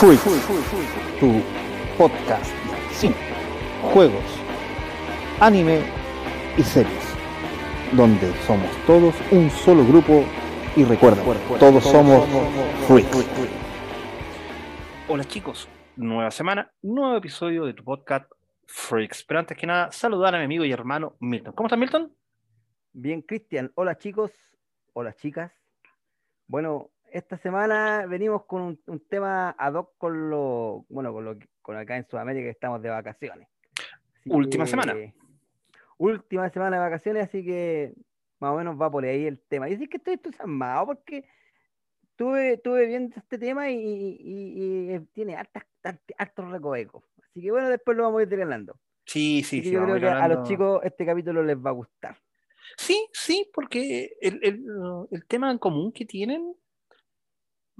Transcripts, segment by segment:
Freak, tu podcast de cine, juegos, anime y series, donde somos todos un solo grupo y recuerda, todos somos Freaks. Hola chicos, nueva semana, nuevo episodio de tu podcast Freaks. Pero antes que nada, saludar a mi amigo y hermano Milton. ¿Cómo estás, Milton? Bien, Cristian. Hola chicos, hola chicas. Bueno, esta semana venimos con un, un tema ad hoc con lo, bueno, con lo que- con acá en Sudamérica que estamos de vacaciones. Así Última que- semana. Última semana de vacaciones, así que más o menos va por ahí el tema. Y sí que estoy entusiasmado porque estuve, estuve viendo este tema y, y- y- tiene hartas, hartos recovecos. Así que bueno, después lo vamos a ir desgranando. Sí, sí, sí. yo creo que a los chicos este capítulo les va a gustar. Sí, sí, porque el, el- el tema en común que tienen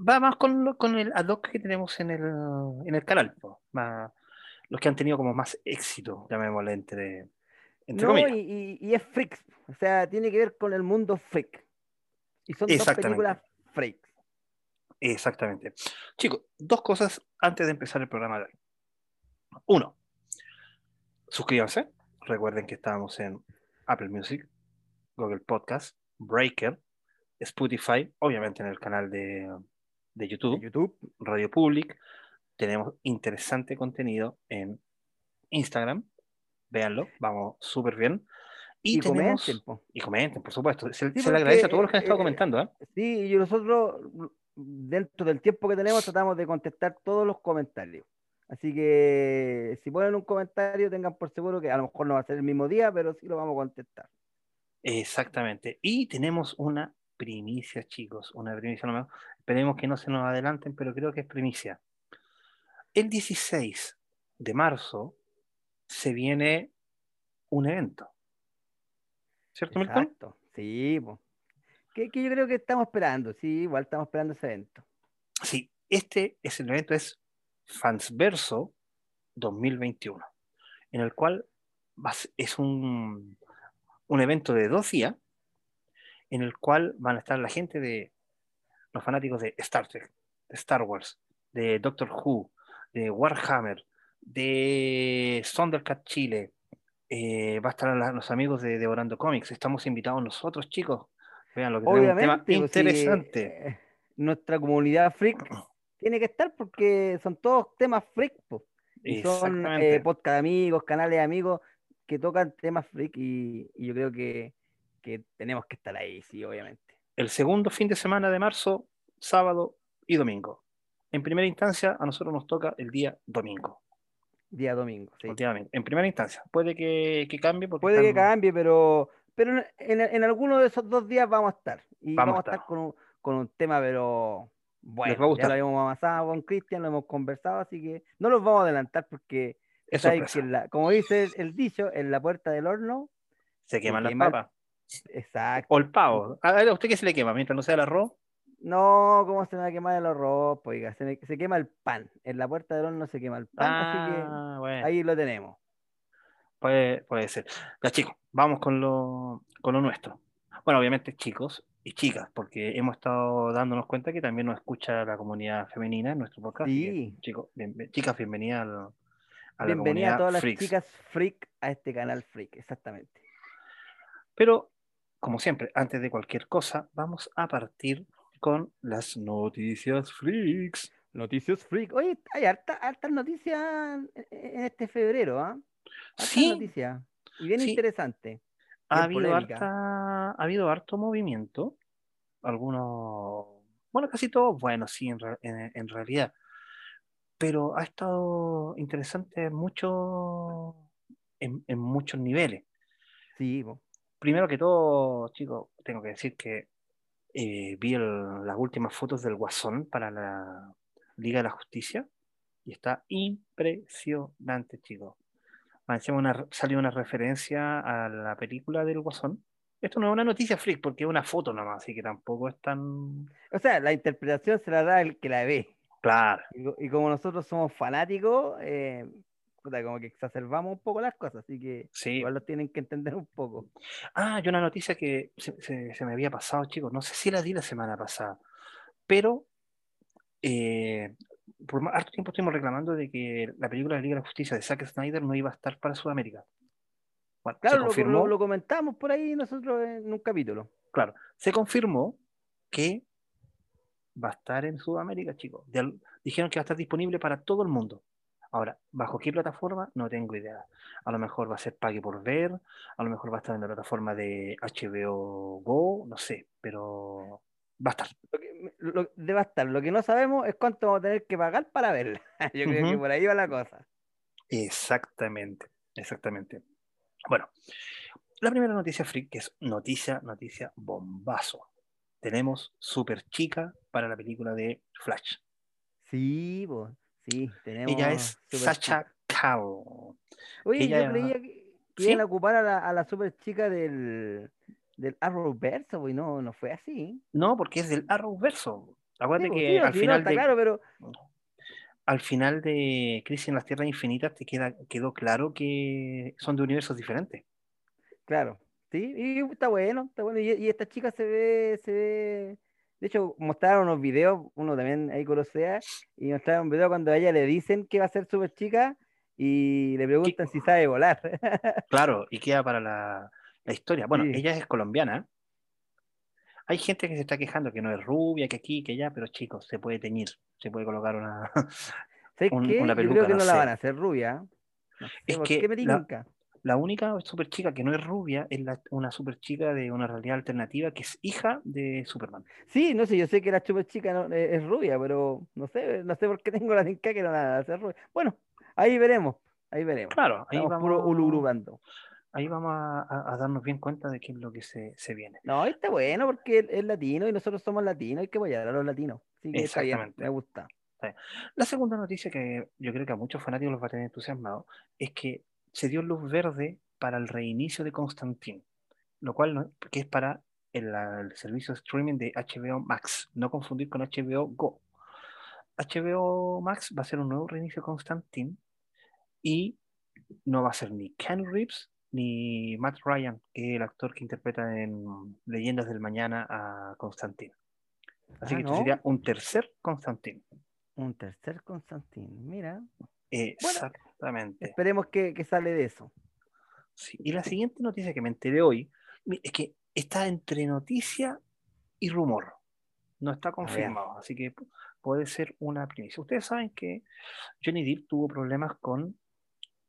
va más con, lo- con el ad hoc que tenemos en el, en el canal. Más- los que han tenido como más éxito, llamémosle entre, entre No, comillas. y, y- y es freaks, o sea, tiene que ver con el mundo freak. Y son dos películas freaks. Exactamente. Chicos, dos cosas antes de empezar el programa de hoy. Uno, suscríbanse. Recuerden que estamos en Apple Music, Google Podcast, Breaker, Spotify, obviamente en el canal de, de de YouTube, YouTube. Radio Public. Tenemos interesante contenido en Instagram. Véanlo, vamos súper bien. Y, Y, tenemos, comenten, y comenten, por supuesto. Se, Sí, se le agradece a todos los que han estado eh, comentando. ¿eh? Sí, y nosotros, dentro del tiempo que tenemos, tratamos de contestar todos los comentarios. Así que si ponen un comentario, tengan por seguro que a lo mejor no va a ser el mismo día, pero sí lo vamos a contestar. Exactamente. Y tenemos una primicia, chicos. Una primicia nomás. Esperemos que no se nos adelanten, pero creo que es primicia. El 16 de marzo se viene un evento. ¿Cierto, Milton? Exacto. Sí. Que, que yo creo que estamos esperando, sí, igual estamos esperando ese evento. Sí, este es el evento, es Fansverso 2021, en el cual es un, un evento de dos días, en el cual van a estar la gente de los fanáticos de Star Trek, de Star Wars, de Doctor Who, de Warhammer, de Thundercat Chile. eh, va a estar la- los amigos de Devorando Comics. Estamos invitados nosotros, chicos. Vean lo que tenemos un tema Obviamente, pues, interesante. eh, nuestra comunidad freak tiene que estar porque son todos temas freak, po. Y son eh, podcast amigos, canales amigos que tocan temas freak y, y yo creo que, que tenemos que estar ahí, sí, obviamente. El segundo fin de semana de marzo, sábado y domingo. En primera instancia, a nosotros nos toca el día domingo. Día domingo, sí. últimamente. En primera instancia. Puede que, que cambie porque Puede que cambie, pero, pero en, en alguno de esos dos días vamos a estar. Y Vamos vamos, a estar estar. con un, con un tema, pero bueno, va a gustar. ya lo hemos avanzado con Cristian, lo hemos conversado, así que no los vamos a adelantar porque es que la- como dice el, el dicho, en la puerta del horno, Se queman se las quema papas. Exacto. O el pavo. A ver, ¿a usted qué se le quema? Mientras no sea el arroz. No, ¿cómo se me va a quemar el arroz? Pues, oiga, se, me- se quema el pan. En la puerta del horno se quema el pan, así Ah, que bueno. ahí lo tenemos. Puede, puede ser. Ya, chicos, vamos con lo, con lo nuestro. Bueno, obviamente, chicos y chicas, porque hemos estado dándonos cuenta que también nos escucha la comunidad femenina en nuestro podcast. así que, Sí. chicos, bien- bien- chicas, bienvenidas al- a la Bienvenida comunidad a todas las freaks. chicas freak a este canal freak, exactamente. Pero, como siempre, antes de cualquier cosa, vamos a partir con las noticias freaks. Noticias freak. Oye, hay harta- hartas noticias en, este febrero, ¿ah? Hartas Sí. noticias. Y bien Sí. interesante. Ha Bien habido, harta, ha habido harto movimiento. Algunos, bueno, casi todos, bueno, sí, en, en- en realidad. Pero ha estado interesante mucho, en, en muchos niveles. Sí, po. Primero que todo, chicos, tengo que decir que eh, vi el- las últimas fotos del Guasón para la Liga de la Justicia y está impresionante, chicos. Encima una- salió una referencia a la película del Guasón. Esto no es una noticia freak porque es una foto nomás, así que tampoco es tan O sea, la interpretación se la da el que la ve. claro. Y como nosotros somos fanáticos, eh, puta, como que exacerbamos un poco las cosas, así que Sí. igual los tienen que entender un poco. Ah, y una noticia que se, se- se me había pasado, chicos. No sé si la di la semana pasada, pero eh, por más- harto tiempo estuvimos reclamando de que la película de Liga de la Justicia de Zack Snyder no iba a estar para Sudamérica. Bueno, se Claro, lo, confirmó, lo- lo comentamos por ahí nosotros en un capítulo. claro, se confirmó que va a estar en Sudamérica, chicos. De dijeron que va a estar disponible para todo el mundo. Ahora, ¿bajo qué plataforma? No tengo idea. A lo mejor va a ser pague por ver, a lo mejor va a estar en la plataforma de HBO Go, no sé, pero va a estar. Lo que, lo- debe estar. Lo que no sabemos es cuánto vamos a tener que pagar para verla. Yo creo que por ahí va la cosa. Exactamente, exactamente. Bueno, la primera noticia freak, que es noticia, noticia bombazo. Tenemos Super Chica para la película de Flash. Sí, pues, sí, tenemos. Ella es Sacha. Kao. Oye, ella- yo creía que, ¿Sí? iban a ocupar a la, a la super chica del, del Arrowverse, pues no, no fue así. No, porque es del Arrowverso. Acuérdate Sí, pues, que sí, al no, final está de claro, pero al final de Crisis en las Tierras Infinitas te queda, quedó claro que son de universos diferentes. Claro, sí, y está bueno, está bueno. Y, y esta chica se ve, se ve. De hecho, mostraron unos videos, uno también ahí conocía, y mostraron un video cuando a ella le dicen que va a ser super chica y le preguntan si sabe volar. Claro, y queda para la, la historia. Bueno, Sí. ella es colombiana. Hay gente que se está quejando que no es rubia, que aquí, que allá, pero chicos, se puede teñir, se puede colocar una. ¿Sabes Un- qué? una Yo peluca, creo que no no la sé. van a hacer rubia. No sé Es que qué me la-. La única super chica que no es rubia es la- una super chica de una realidad alternativa que es hija de Superman. Sí, no sé, yo sé que la super chica no- eh, es rubia, pero no sé, no sé por qué tengo la tinca que no la hacer rubia. Bueno, ahí veremos, ahí veremos. Claro, ahí Estamos puro vamos, ulurubando. ahí vamos a, a- a darnos bien cuenta de qué es lo que se, se viene. No, está bueno porque es latino y nosotros somos latinos, hay que apoyar a los latinos. Que está bien, Exactamente. me gusta. La segunda noticia que yo creo que a muchos fanáticos los va a tener entusiasmados es que se dio luz verde para el reinicio de Constantine, lo cual no, que es para el, el servicio de streaming de HBO Max, no confundir con HBO Go. HBO Max va a ser un nuevo reinicio de Constantine y no va a ser ni Ken Reeves ni Matt Ryan, que es el actor que interpreta en Leyendas del Mañana a Constantine. Así Ah, que ¿no? sería un tercer Constantine. Un tercer Constantín, mira. Exactamente. Esperemos que, que sale de eso. Sí, Y la siguiente noticia que me enteré hoy es que está entre noticia y rumor. No está confirmado, así que pu- puede ser una primicia. Ustedes saben que Johnny Depp tuvo problemas con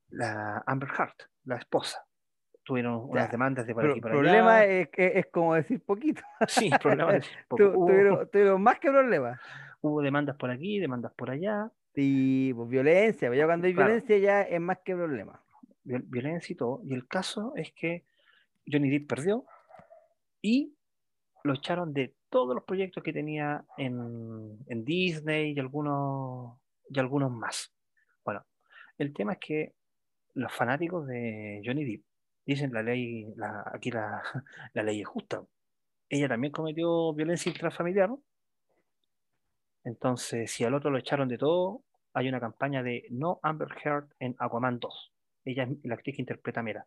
la Amber Heard, la esposa. Tuvieron unas Ya, demandas de por Pero aquí problema allá. es, que es como decir poquito. Sí, problemas. de- Tu- hubo, tuvieron, tuvieron más que problemas. hubo demandas por aquí, demandas por allá, Sí, pues violencia, ya cuando hay Claro. violencia ya es más que problema. viol- violencia y todo. Y el caso es que Johnny Depp perdió y lo echaron de todos los proyectos que tenía en, en Disney y algunos, y algunos más. Bueno, el tema es que los fanáticos de Johnny Depp dicen la ley, la, aquí la, la ley es justa. Ella también cometió violencia intrafamiliar. Entonces, si al otro lo echaron de todo, hay una campaña de no Amber Heard en Aquaman 2. Ella es la actriz que interpreta a Mera.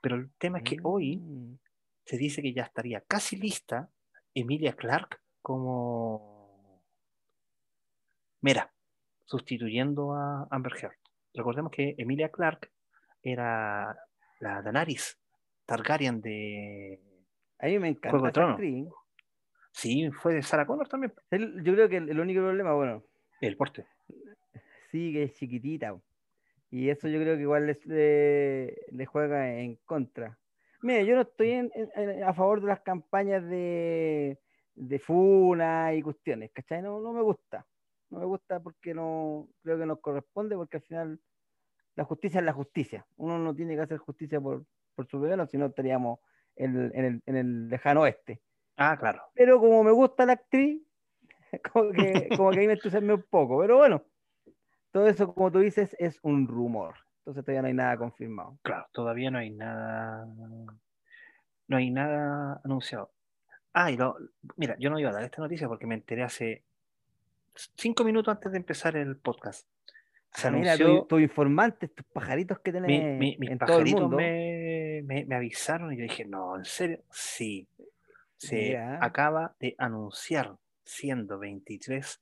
Pero el tema es que hoy Mm. se dice que ya estaría casi lista Emilia Clark como Mera, sustituyendo a Amber Heard. Recordemos que Emilia Clark era la Daenerys Targaryen de... A mí me encanta Juego de esa Tronos. actriz. Sí, fue de Sarah Connor también. El- Yo creo que el, el único problema, bueno, El porte. sí que es chiquitita. Y eso yo creo que igual les- le, le juega en contra. Mira, yo no estoy en- a favor de las campañas de, de funa y cuestiones, ¿cachai? No, no me gusta. No me gusta porque no creo que nos corresponde, porque al final la justicia es la justicia. Uno no tiene que hacer justicia por, por su vecino, si no estaríamos en el- en el lejano oeste. Ah, claro. Pero como me gusta la actriz, como que, como que ahí me entusiasmé un poco. Pero bueno, todo eso, como tú dices, es un rumor. Entonces todavía no hay nada confirmado. Claro, todavía no hay nada. No hay nada anunciado. Ah, y lo, mira, yo no iba a dar esta noticia porque me enteré hace cinco minutos antes de empezar el podcast. Se Ah, mira, anunció, tu- tus informantes, tus pajaritos que mi- tenés mi- mis en todo el pajaritos mundo. me, me- me avisaron y yo dije, no, ¿en serio? Sí. Se Mira. acaba de anunciar, siendo 23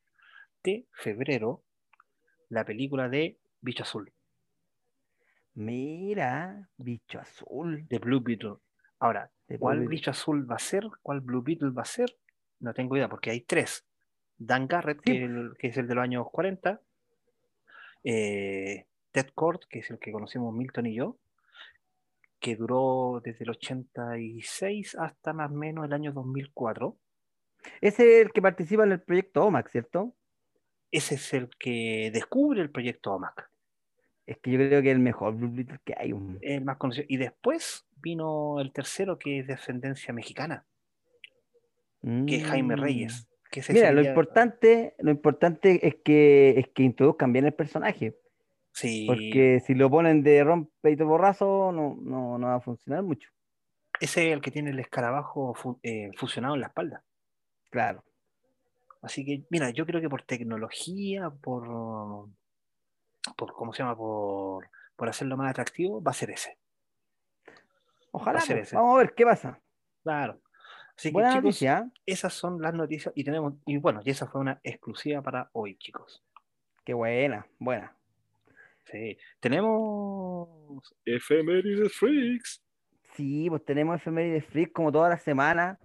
de febrero, la película de Bicho Azul, Mira, bicho azul. de Blue Beetle. Ahora, de ¿cuál Blue Bicho Azul va a ser? ¿Cuál Blue Beetle va a ser? No tengo idea, porque hay tres. Dan Garrett, Sí. que, el- que es el de los años 40. eh, Ted Kord, que es el que conocimos Milton y yo, que duró desde el 86 hasta más o menos el año 2004. Ese es el que participa en el proyecto OMAC, ¿cierto? Ese es el que descubre el proyecto OMAC, Es que yo creo que es el mejor que hay. un- el más conocido. Y después vino el tercero, que es de ascendencia mexicana, que es Jaime Mm. Reyes. Que Mira, lo importante, lo importante es que, es que introduzcan bien el personaje. Sí, Porque si lo ponen de rompe y borrazo, no, no, no va a funcionar mucho. ese es el que tiene el escarabajo fu- eh, fusionado en la espalda. Claro. Así que, mira, yo creo que por tecnología, por, por ¿cómo se llama? Por, por hacerlo más atractivo, va a ser ese. Ojalá. ser pues, ese. Vamos a ver qué pasa. Claro. Así que, Buena chicos, noticia. ¿eh? esas son las noticias y tenemos, y bueno, y esa fue una exclusiva para hoy, chicos. Qué buena, buena. Sí. Tenemos efemérides freaks. Sí, pues tenemos efemérides freak como toda la semana.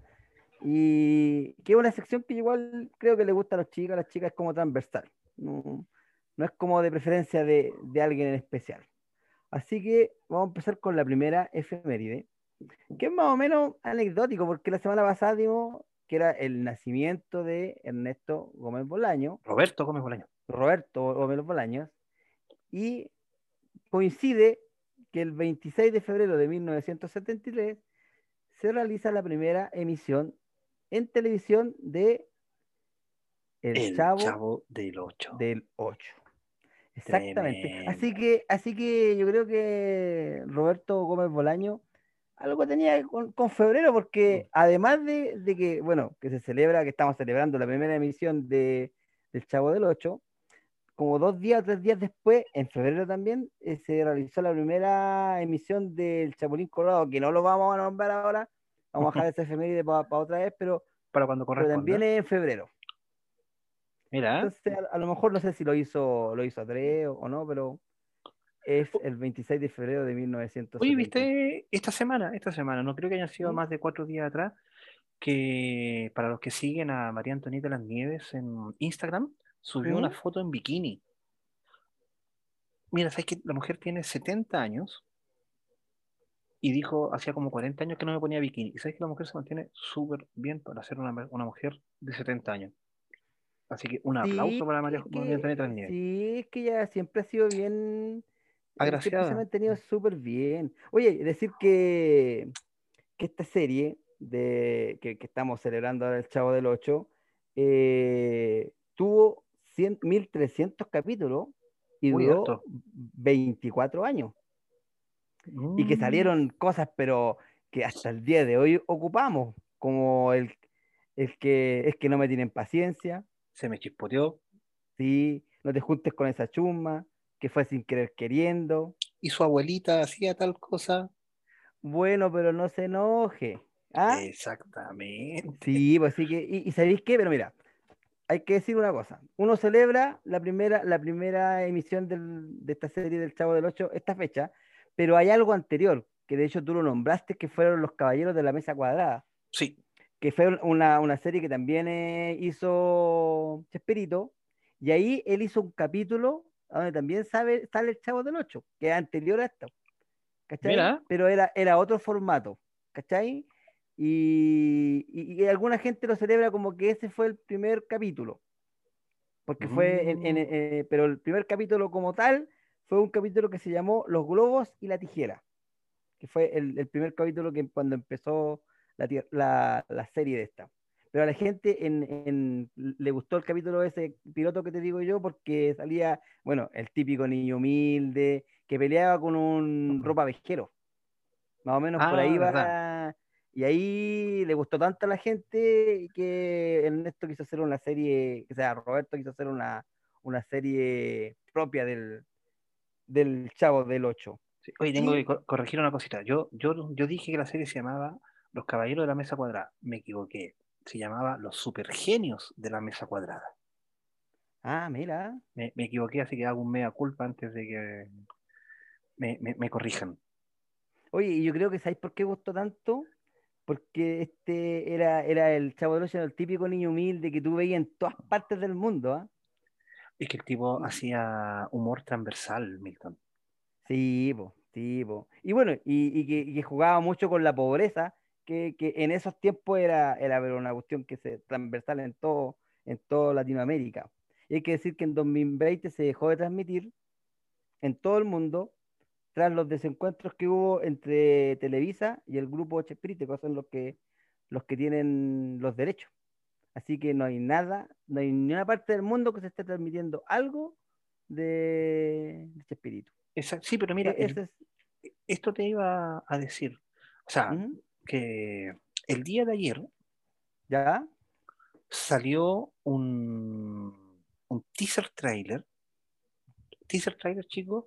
Y que es una sección que igual creo que le gusta a los chicos, a las chicas es como transversal. No, no es como de preferencia de, de alguien en especial. Así que vamos a empezar con la primera efeméride, que es más o menos anecdótico, porque la semana pasada dimos que era el nacimiento de Ernesto Gómez Bolaño, Roberto Gómez Bolaño. Roberto Gómez Bolaños, y coincide que el 26 de febrero de 1973 se realiza la primera emisión en televisión de El, El Chavo, Chavo del 8. del 8. Exactamente. Tremendo. Así que, así que yo creo que Roberto Gómez Bolaño algo tenía con, con febrero, porque Mm. además de, de que, bueno, que se celebra, que estamos celebrando la primera emisión de, del Chavo del 8, como dos días o tres días después, en febrero también, eh, se realizó la primera emisión del Chapulín Colorado, que no lo vamos a nombrar ahora, vamos a dejar esa efeméride para otra vez, pero, Para cuando pero también es en febrero. Mira, Entonces, a, a lo mejor no sé si lo hizo, lo hizo Andrés o, o no, pero es el 26 de febrero de 1970. Oye, viste esta semana, esta semana, no creo que hayan sido ¿Mm? más de cuatro días atrás, que para los que siguen a María Antonieta Las Nieves en Instagram, subió una foto en bikini. Mira, sabes que la mujer tiene 70 años y dijo, hacía como 40 años que no me ponía bikini. Y sabes que la mujer se mantiene súper bien para ser una, una mujer de 70 años. Así que un aplauso para María, Nieves. Sí, es que ella siempre ha sido bien. eh, Siempre se ha Agraciada. mantenido súper bien. Oye, decir que, que esta serie de, que, que estamos celebrando ahora el Chavo del 8 eh, tuvo 100, 1300 capítulos y Muy duró harto. 24 años. Y que Mm, salieron cosas, pero que hasta el día de hoy ocupamos, como el, el que es que no me tienen paciencia, Se me chispoteó. ¿sí? No te juntes con esa chusma, que fue sin querer queriendo. Y su abuelita hacía tal cosa. Bueno, pero no se enoje. ¿Ah? Exactamente. Sí, pues sí que. Y, y ¿sabéis qué? Pero mira, hay que decir una cosa. Uno celebra la primera, la primera emisión del- de esta serie del Chavo del Ocho, esta fecha, pero hay algo anterior, que de hecho tú lo nombraste, que fueron los Caballeros de la Mesa Cuadrada. Sí, que fue una, una serie que también eh, hizo Chespirito, y ahí él hizo un capítulo donde también sabe, sale el Chavo del 8, que es anterior a esto, ¿cachai? Mira. Pero era, era otro formato, ¿cachai? Y, y- y alguna gente lo celebra como que ese fue el primer capítulo, porque fue, en- en- Mm. eh, pero el primer capítulo como tal fue un capítulo que se llamó Los globos y la tijera, que fue el, el primer capítulo que cuando empezó la, tier- la- la serie de esta. Pero a la gente en, en- le gustó el capítulo ese piloto que te digo yo porque salía, bueno, el típico niño humilde que peleaba con un ropa vejero. Más o menos por Ah, ahí va. Y ahí le gustó tanto a la gente que Ernesto quiso hacer una serie, o sea, Roberto quiso hacer una, una serie propia del, del Chavo del 8. sí. Oye, tengo que co- corregir una cosita. Yo, yo, yo dije que la serie se llamaba Los Caballeros de la Mesa Cuadrada. Me equivoqué. Se llamaba Los Supergenios de la Mesa Cuadrada. Ah, mira. Me, me equivoqué, así que hago un mea culpa antes de que me, me- me corrijan. Oye, y yo creo que ¿sabéis por qué gustó tanto? Porque este era, era el Chavo del Ocho, el típico niño humilde que tú veías en todas partes del mundo, ¿ah? Es que el tipo hacía humor transversal, Milton. Sí, po, sí, po. Y bueno, y, y que, y que jugaba mucho con la pobreza, que, que en esos tiempos era, era una cuestión que se transversal en todo, en toda Latinoamérica. Y hay que decir que en 2020 se dejó de transmitir en todo el mundo tras los desencuentros que hubo entre Televisa y el grupo Chespirito, que son los que, los que tienen los derechos. Así que no hay nada, no hay ni una parte del mundo que se esté transmitiendo algo de, de Chespirito. Sí, pero mira, E- el- es- esto te iba a decir. O sea, que el día de ayer ¿Ya? salió un, un teaser trailer. Teaser trailer, chicos,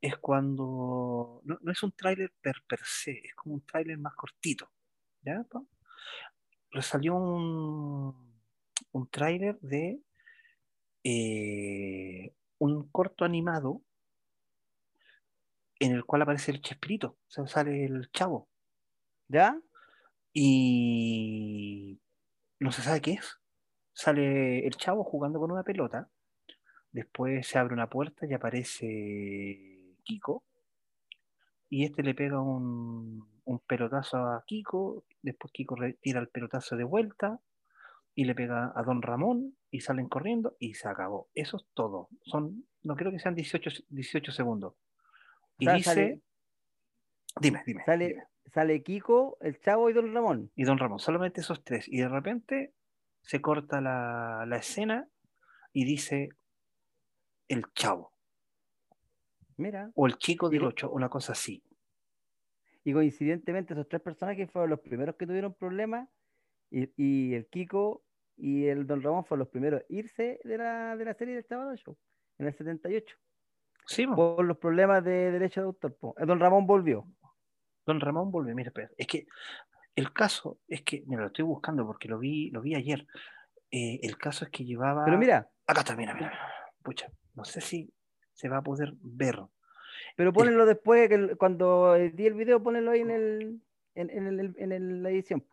es cuando. No, no es un trailer per, se, es como un trailer más cortito. ¿Ya? salió un, un trailer de eh, un corto animado en el cual aparece el Chespirito, o sea, sale el chavo. ¿Ya? Y no se sabe qué es. Sale el chavo jugando con una pelota. Después se abre una puerta y aparece Kiko. Y este le pega un, un pelotazo a Kiko. Después Kiko tira el pelotazo de vuelta y le pega a Don Ramón y salen corriendo y se acabó. Eso es todo. Son, no creo que sean 18, 18 segundos. Y sea, dice, sale- dime, dime, Sale, dime. sale Kiko, el Chavo y Don Ramón. y Don Ramón, solamente esos tres. Y de repente se corta la, la escena y dice el chavo Mira. o el chico del Digo- 8, una cosa así. Y coincidentemente esos tres personajes fueron los primeros que tuvieron problemas y, y el Kiko y el Don Ramón fueron los primeros a irse de la, de la serie del Ocho en el 78 Sí, por los problemas de derecho de autor. El Don Ramón volvió. Don Ramón vuelve, mira, es que el caso es que, mira, lo estoy buscando porque lo vi, lo vi ayer. Eh, el caso es que llevaba. Pero mira, Acá está, mira, mira. Pucha, no sé si se va a poder ver. pero ponenlo después, que cuando di el video, ponenlo ahí en, el, en, en el- en el- la edición.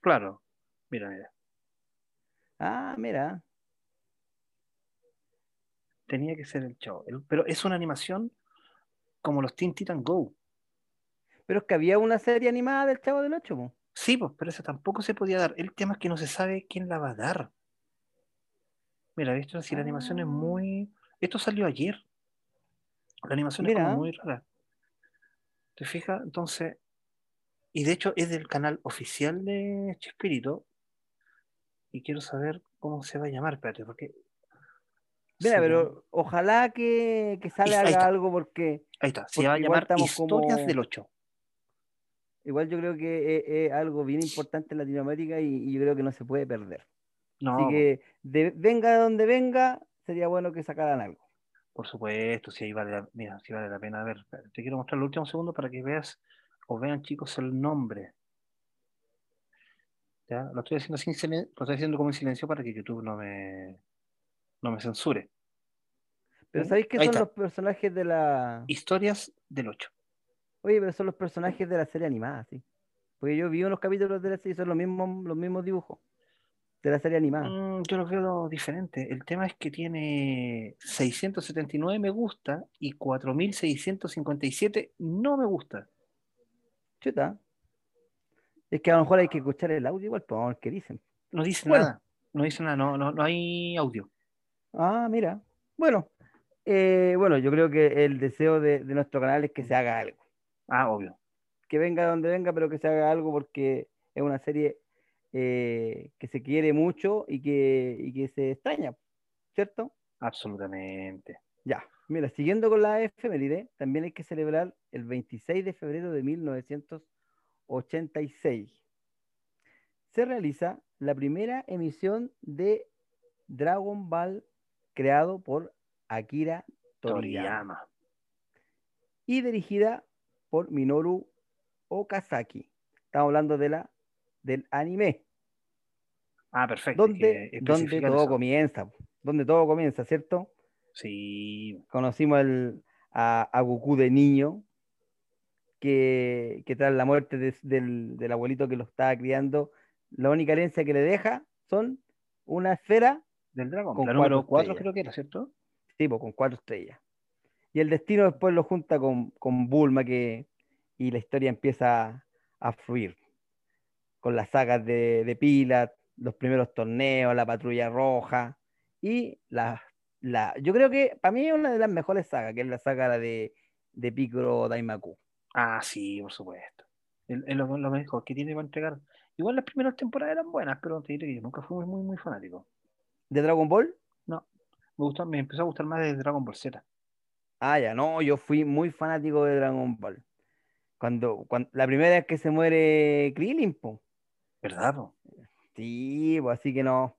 Claro, mira, mira. Ah, mira. Tenía que ser el chavo. El- pero es una animación como los Teen Titan Go. Pero es que había una serie animada del Chavo del Ocho. po. Sí, pues, pero esa tampoco se podía dar. El tema es que no se sabe quién la va a dar. Mira, esto si la animación es Ah. muy. Esto salió ayer. La animación es como muy rara. ¿Te fijas? Entonces. Y de hecho es del canal oficial de Chespirito. Y quiero saber cómo se va a llamar, espérate, porque. Mira, pero ojalá que, que salga algo porque Ahí está, se va a llamar Historias como- del 8. igual yo creo que es, es algo bien importante en Latinoamérica y, y yo creo que no se puede perder. No, Así que de- venga de donde venga, sería bueno que sacaran algo. Por supuesto, si ahí vale la, mira, si vale la pena. A ver, te quiero mostrar el último segundo para que veas o vean, chicos, el nombre. ¿Ya? Lo estoy haciendo sin silen- lo estoy haciendo como en silencio para que YouTube no me, no me censure. Pero ¿Ya? ¿sabéis qué Ahí son está. los personajes de la... Historias del 8. Oye, pero son los personajes de la serie animada, sí. Porque yo vi unos capítulos de la serie y son los mismos, los mismos dibujos de la serie animada. Mm, yo lo veo diferente. El tema es que tiene 679 me gusta y 4657 no me gusta. Chuta. Es que a lo mejor hay que escuchar el audio igual, pues vamos a ver qué dicen. No dice Bueno. nada. No dice nada, no, no, no hay audio. Ah, mira. Bueno, eh, bueno, yo creo que el deseo de, de nuestro canal es que se haga algo. Ah, obvio. Que venga donde venga, pero que se haga algo porque es una serie eh, que se quiere mucho y que, y que se extraña, ¿cierto? Absolutamente. Ya, mira, siguiendo con la efeméride, también hay que celebrar el 26 de febrero de 1986. Se realiza la primera emisión de Dragon Ball creado por Akira Toriyama Toriyama. y dirigida por Minoru Okazaki. Estamos hablando de la, del anime, Ah, perfecto. donde, donde todo eso. comienza. donde todo comienza, ¿cierto? Sí. Conocimos el, a, a Goku de niño, que, que tras la muerte de- del, del abuelito que lo estaba criando, la única herencia que le deja son una esfera, Del Dragon. Con la número cuatro 4 estrellas. creo que era, ¿cierto? tipo, con cuatro estrellas. Y el destino después lo junta con, con Bulma, que, y la historia empieza a fluir. Con las sagas de, de Pilat, los primeros torneos, la patrulla roja, y la, la, yo creo que para mí es una de las mejores sagas, que es la saga de, de Piccolo Daimaku. Ah, sí, por supuesto. Es es lo, lo mejor que tiene para entregar. Igual las primeras temporadas eran buenas, pero te diré que yo nunca fui muy, muy, muy fanático. ¿De Dragon Ball? No, me gustó, me empezó a gustar más de Dragon Ball Z. Ah, ya, no, yo fui muy fanático de Dragon Ball. Cuando, cuando la primera vez que se muere Krillin, po. ¿Verdad? po? Sí, pues así que no.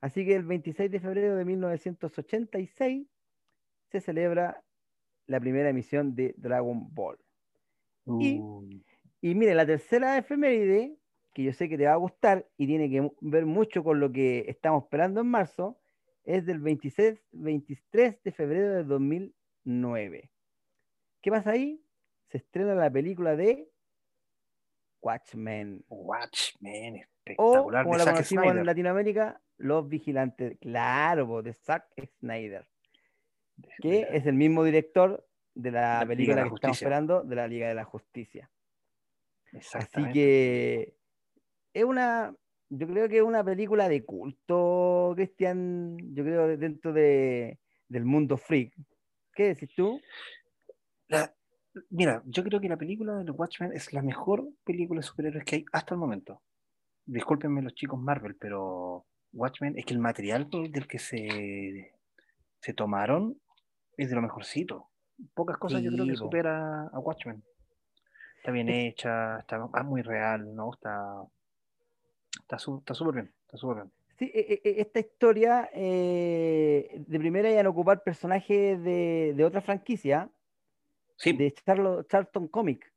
Así que el 26 de febrero de 1986 se celebra la primera emisión de Dragon Ball. Y- Y mire, la tercera efeméride, que yo sé que te va a gustar y tiene que ver mucho con lo que estamos esperando en marzo, es del 26, 23 de febrero de 2009. ¿Qué pasa ahí? Se estrena la película de Watchmen. Watchmen, O, espectacular. como de la conocimos Snyder. en Latinoamérica, Los Vigilantes. Claro, de Zack Snyder, que es el mismo director de la La Liga de película la que estamos esperando, de la Liga de la Justicia. Así que es una, yo creo que es una película de culto, Cristian, yo creo de- dentro de, del mundo freak. ¿Qué decís tú? La- mira, yo creo que la película de los Watchmen es la mejor película de superhéroes que hay hasta el momento. Discúlpenme los chicos Marvel, pero Watchmen es que el material del que se, se tomaron es de lo mejorcito. Pocas cosas yo creo que Sí, supera a Watchmen. Está bien hecha, está ah, muy real, ¿no? Está está su- súper bien, está súper bien. Sí, e- e- esta historia, eh, de primera iban a ocupar personajes de, de otra franquicia, Sí, de Charlo- Charlton Comic,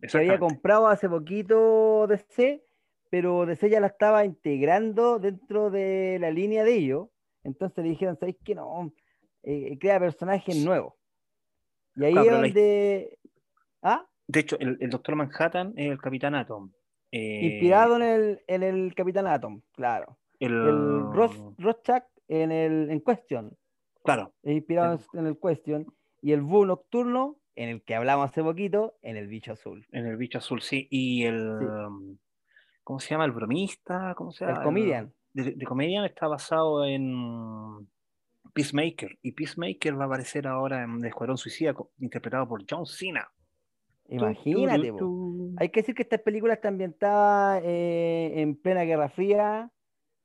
que había comprado hace poquito DC, pero DC ya la estaba integrando dentro de la línea de ellos. Entonces le dijeron, ¿sabéis qué? No, Eh, crea personajes nuevos. Y ahí Claro, es donde... ¿Ah? De hecho, el, el Doctor Manhattan es el Capitán Atom. Eh, Inspirado en el, en el Capitán Atom, claro. el, El Ross, en el en Question, Claro, inspirado en el Question. Y el Búho Nocturno, en el que hablamos hace poquito, en el Bicho Azul. En el bicho azul, sí. Y el. Sí. um, ¿Cómo se llama? El bromista. ¿Cómo se llama? El Comedian. De, de Comedian está basado en Peacemaker. Y Peacemaker va a aparecer ahora en Escuadrón Suicida, interpretado por John Cena. Imagínate, tu. Hay que decir que esta película está ambientada eh, en plena Guerra Fría,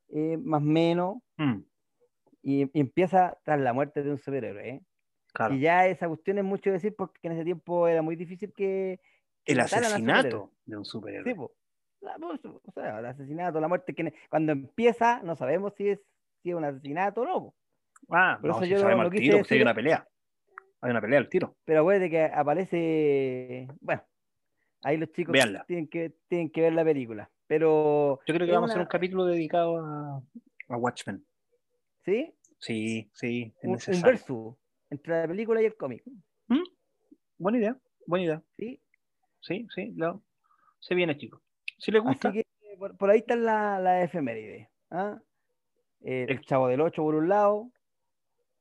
eh, más o menos, Mm, y, y empieza tras la muerte de un superhéroe. ¿eh? Claro. Y ya esa cuestión es mucho decir porque en ese tiempo era muy difícil que. que El asesinato de un Sí, superhéroe. La- pues, o sea, el asesinato, la muerte, que cuando empieza no sabemos si es, si es un asesinato o no, ah, por no, eso si yo sabemos al quise tiro, si hay decir- una pelea. Hay una pelea al tiro. pero acuérdate que aparece. Bueno, ahí los chicos tienen que, tienen que ver la película. Pero. Yo creo que vamos a hacer un capítulo dedicado a, a Watchmen. ¿Sí? Sí, sí, es Un, un necesario. versus entre la película y el cómic. Buena idea, buena idea. ¿sí? Sí, sí, lo, se viene, chicos. Si les gusta, Así que por, por ahí están las la efemérides. ¿ah? El El- Chavo del 8 por un lado,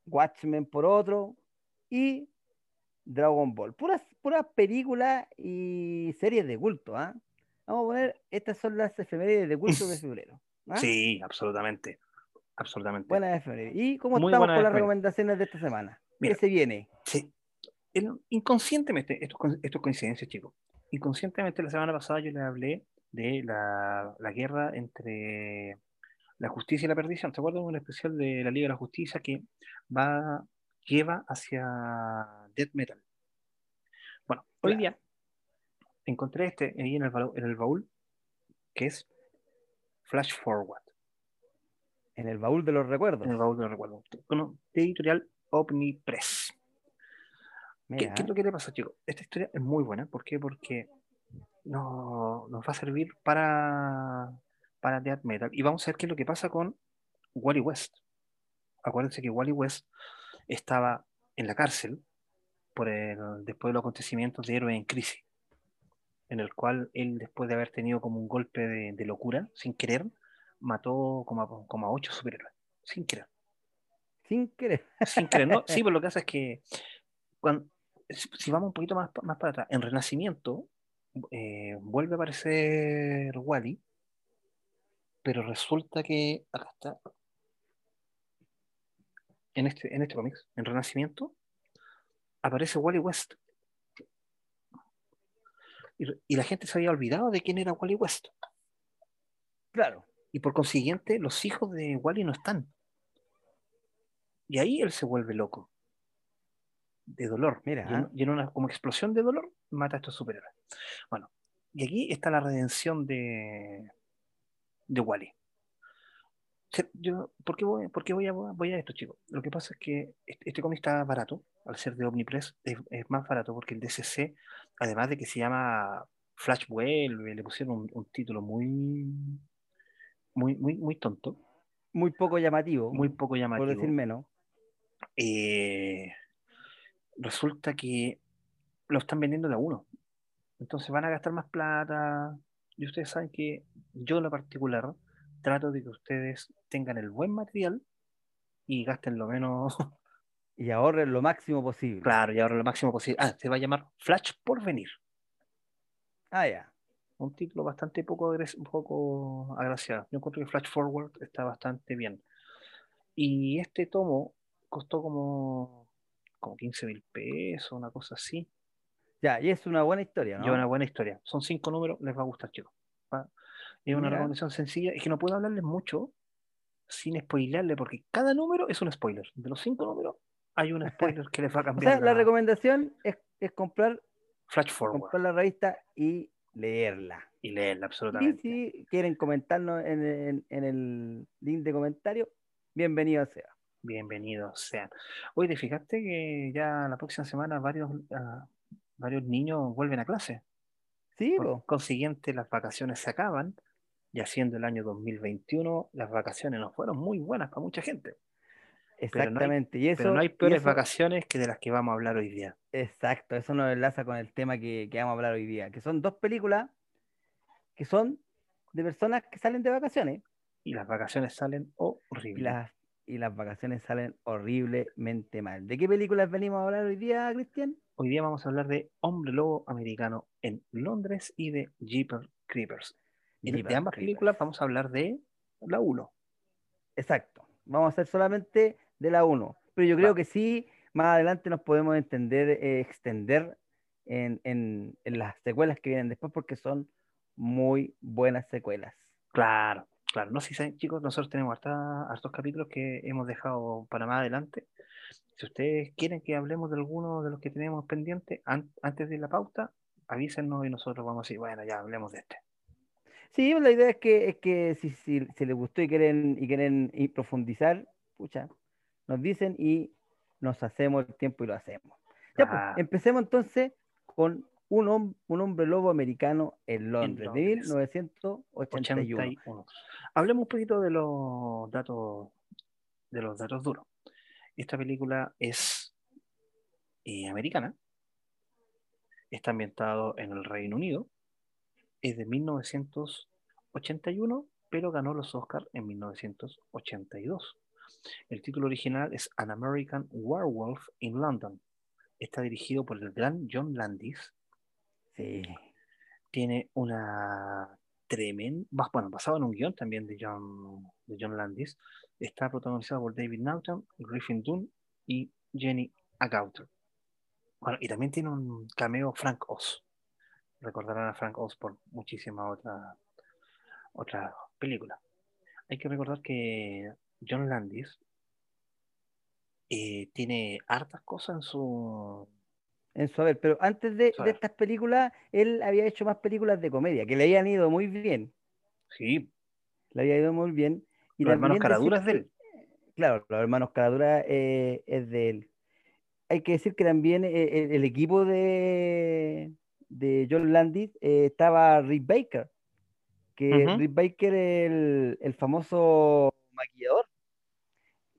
Watchmen por otro y Dragon Ball. Puras, puras películas y series de culto. ¿ah? Vamos a poner, estas son las efemérides de culto de febrero. ¿ah? sí, absolutamente. Absolutamente. Buenas efemérides. ¿Y cómo Muy estamos con las recomendaciones de esta semana? Mira. ¿Qué se viene? Sí. El- inconscientemente, esto, esto es coincidencia, chicos. Inconscientemente, la semana pasada yo les hablé de la, la guerra entre la justicia y la perdición. ¿Se acuerdan de un especial de la Liga de la Justicia que va, lleva hacia death metal? Bueno, hoy día encontré este ahí en el, en el baúl, que es Flash Forward. En el baúl de los recuerdos. En el baúl de los recuerdos. Con- De editorial Omnipress. ¿Qué, qué es lo que le pasa, chicos? Esta historia es muy buena. ¿Por qué? Porque no, nos va a servir para, para Death Metal. Y vamos a ver qué es lo que pasa con Wally West. acuérdense que Wally West estaba en la cárcel por el, después de los acontecimientos de Héroe en Crisis, en el cual él, después de haber tenido como un golpe de, de locura, sin querer, mató como a, como a ocho superhéroes, sin querer. Sin querer. Sin querer, ¿no? Sí, pero lo que pasa es que cuando, si vamos un poquito más, más para atrás, en Renacimiento eh, vuelve a aparecer Wally, pero resulta que acá está en este, en este cómics, en Renacimiento, aparece Wally West. Y, y la gente se había olvidado de quién era Wally West. Claro. Y por consiguiente, los hijos de Wally no están. Y ahí él se vuelve loco. De dolor. Mira, Y en, ¿ah? y en una como explosión de dolor, mata a estos superhéroes. Bueno, y aquí está la redención de, de Wally. Yo, ¿Por qué, voy, por qué voy, a, voy a esto, chicos? Lo que pasa es que este, este cómic está barato, al ser de Omnipress, es, es más barato porque el DCC, además de que se llama Flash vuelve, le pusieron un, un título muy, muy, muy, muy tonto, Muy poco llamativo, muy poco por llamativo. decir menos. Eh, resulta que lo están vendiendo de a uno. Entonces van a gastar más plata. Y ustedes saben que yo en lo particular trato de que ustedes tengan el buen material y gasten lo menos. Y ahorren lo máximo posible. claro, y ahora lo máximo posible. Ah, se va a llamar Flash por venir. Ah, ya. Un título bastante poco, poco agraciado. Yo encuentro que Flash Forward está bastante bien. Y este tomo costó como, como 15 mil pesos, una cosa así. Ya, y es una buena historia, ¿no? Lleva una buena historia. Son cinco números, les va a gustar, chicos. Va- Es una Mira. recomendación sencilla. Es que no puedo hablarles mucho sin spoilearle, porque cada número es un spoiler. De los cinco números, hay un spoiler que les va a O cambiar sea, la la recomendación es, es comprar, Flash Forward comprar la revista y leerla. y leerla Y absolutamente. si quieren comentarnos en, en- en el link de comentario, bienvenido sea. Bienvenidos sean. Oye, ¿te fijaste que ya la próxima semana varios, ah, varios niños vuelven a clase? Sí, Por po. consiguiente, las vacaciones se acaban, y haciendo el año 2021, las vacaciones no fueron muy buenas para mucha gente. no hay- exactamente. y eso, Pero no hay y peores eso- vacaciones que de las que vamos a hablar hoy día. Exacto, eso nos enlaza con el tema que, que vamos a hablar hoy día, que son dos películas que son de personas que salen de vacaciones Y las vacaciones salen horribles. las, y las vacaciones salen horriblemente mal. ¿De qué películas venimos a hablar hoy día, Cristian? Hoy día vamos a hablar de Hombre Lobo Americano en Londres y de Jeepers Creepers. Y de- ambas Creepers. películas vamos a hablar de la 1. Exacto. Vamos a hacer solamente de la 1. Pero yo creo Va. que sí, más adelante nos podemos entender, eh, extender en, en- en las secuelas que vienen después porque son muy buenas secuelas. Claro, claro. No sé si saben, chicos, nosotros tenemos harta- hartos capítulos que hemos dejado para más adelante. Si ustedes quieren que hablemos de alguno de los que tenemos pendientes an- antes de la pauta, avísenos y nosotros vamos a decir, bueno, ya hablemos de este. Sí, la idea es que, es que si, si, si les gustó y quieren, y quieren y profundizar, pucha, nos dicen y nos hacemos el tiempo y lo hacemos. Ya, pues, empecemos entonces con un, hom- un hombre lobo americano en Londres, de Londres. 1981. 81. Hablemos un poquito de los datos, de los datos duros. Esta película es eh, americana, está ambientado en el Reino Unido, es de 1981, pero ganó los Oscars en 1982. El título original es An American Werewolf in London. Está dirigido por el gran John Landis, Sí, tiene una tremenda, bueno, basado en un guion también de John, de John Landis, está protagonizado por David Naughton, Griffin Dunn y Jenny Agauter. Bueno, y también tiene un cameo Frank Oz. Recordarán a Frank Oz por muchísimas otras otra películas. Hay que recordar que John Landis eh, tiene hartas cosas en su en su haber. Pero antes de, de estas películas, él había hecho más películas de comedia, que le habían ido muy bien. Sí, Le había ido muy bien. Y los hermanos Caraduras de que- él. Claro, los hermanos Caradura eh, es de él. Hay que decir que también eh, el, el equipo de, de John Landis eh, estaba Rick Baker, que. Rick Baker es el, el famoso maquillador,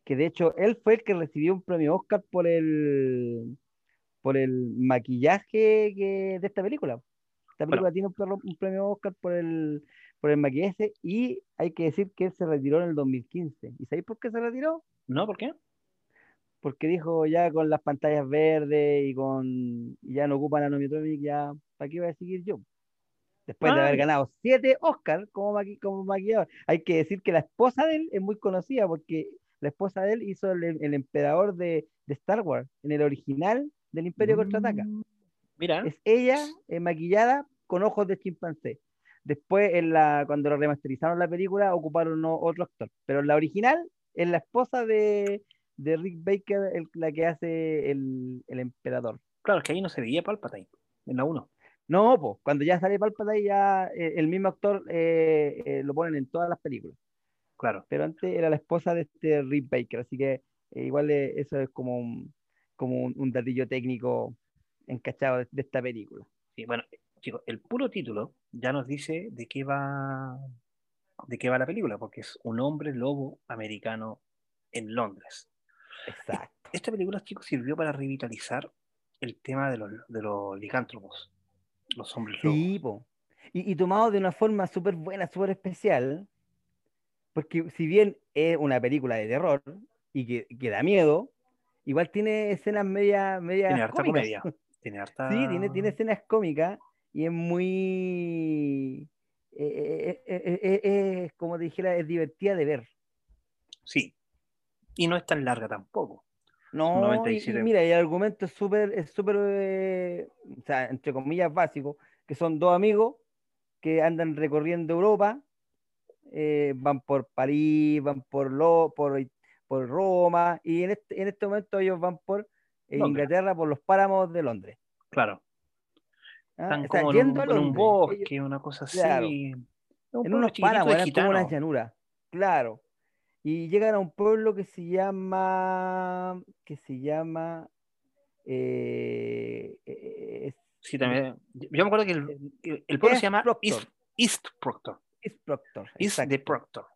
que de hecho él fue el que recibió un premio Oscar por el por el maquillaje que- de esta película. Esta película tiene un, perro- un premio Oscar por el, por el maquillaje y hay que decir que él se retiró en el 2015. ¿Y sabéis por qué se retiró? ¿No? ¿Por qué? Porque dijo ya con las pantallas verdes y con y ya no ocupan Anomitromic, ya ¿para qué voy a seguir yo? Después de Ah, haber ganado siete Oscars como, maqui- como maquillador. Hay que decir que la esposa de él es muy conocida porque la esposa de él hizo el, el emperador de, de Star Wars en el original del Imperio Contraataca. Mm, Mira, Es ella eh, maquillada con ojos de chimpancé. Después, en la, cuando lo remasterizaron la película, ocuparon otro actor. Pero la original es la esposa de, de Rick Baker el- la que hace el, el emperador. claro, es que ahí no se veía Palpatine, en la 1. No, pues, cuando ya sale Palpatine, ya eh, el mismo actor eh, eh, lo ponen en todas las películas. Claro. Pero antes era la esposa de este Rick Baker, así que eh, igual eh, eso es como un, como un, un datillo técnico encachado de, de esta película. Sí, bueno, chicos, el puro título ya nos dice de qué va de qué va la película, porque es un hombre lobo americano en Londres. Exacto. Esta película, chicos, sirvió para revitalizar el tema de los, de los licántropos, los hombres Sí, lobos. Y, y tomado de una forma súper buena, súper especial, porque si bien es una película de terror y que, que da miedo, igual tiene escenas media, media Tiene harta cómicas. comedia. Tiene harta... Sí, tiene, tiene escenas cómicas y es muy... eh, eh, eh, eh, como te dijera, es divertida de ver. Sí. Y no es tan larga tampoco. No, y- 97. y mira, el argumento es súper, es súper, o sea, entre comillas, básico, que son dos amigos que andan recorriendo Europa, van por París, van por, Lo, por, por Roma, y en este, en este momento ellos van por eh. Inglaterra, por los páramos de Londres. Claro. ¿ah? Están como en un, yendo a en un bosque, ellos- una cosa así. Claro. Un en unos páramos, eran como unas llanuras, claro. Y llegan a un pueblo que se llama, que se llama, eh, eh, Sí, también. Yo me acuerdo que el, pueblo East se llama Proctor. East, East Proctor. es Proctor. East de Proctor.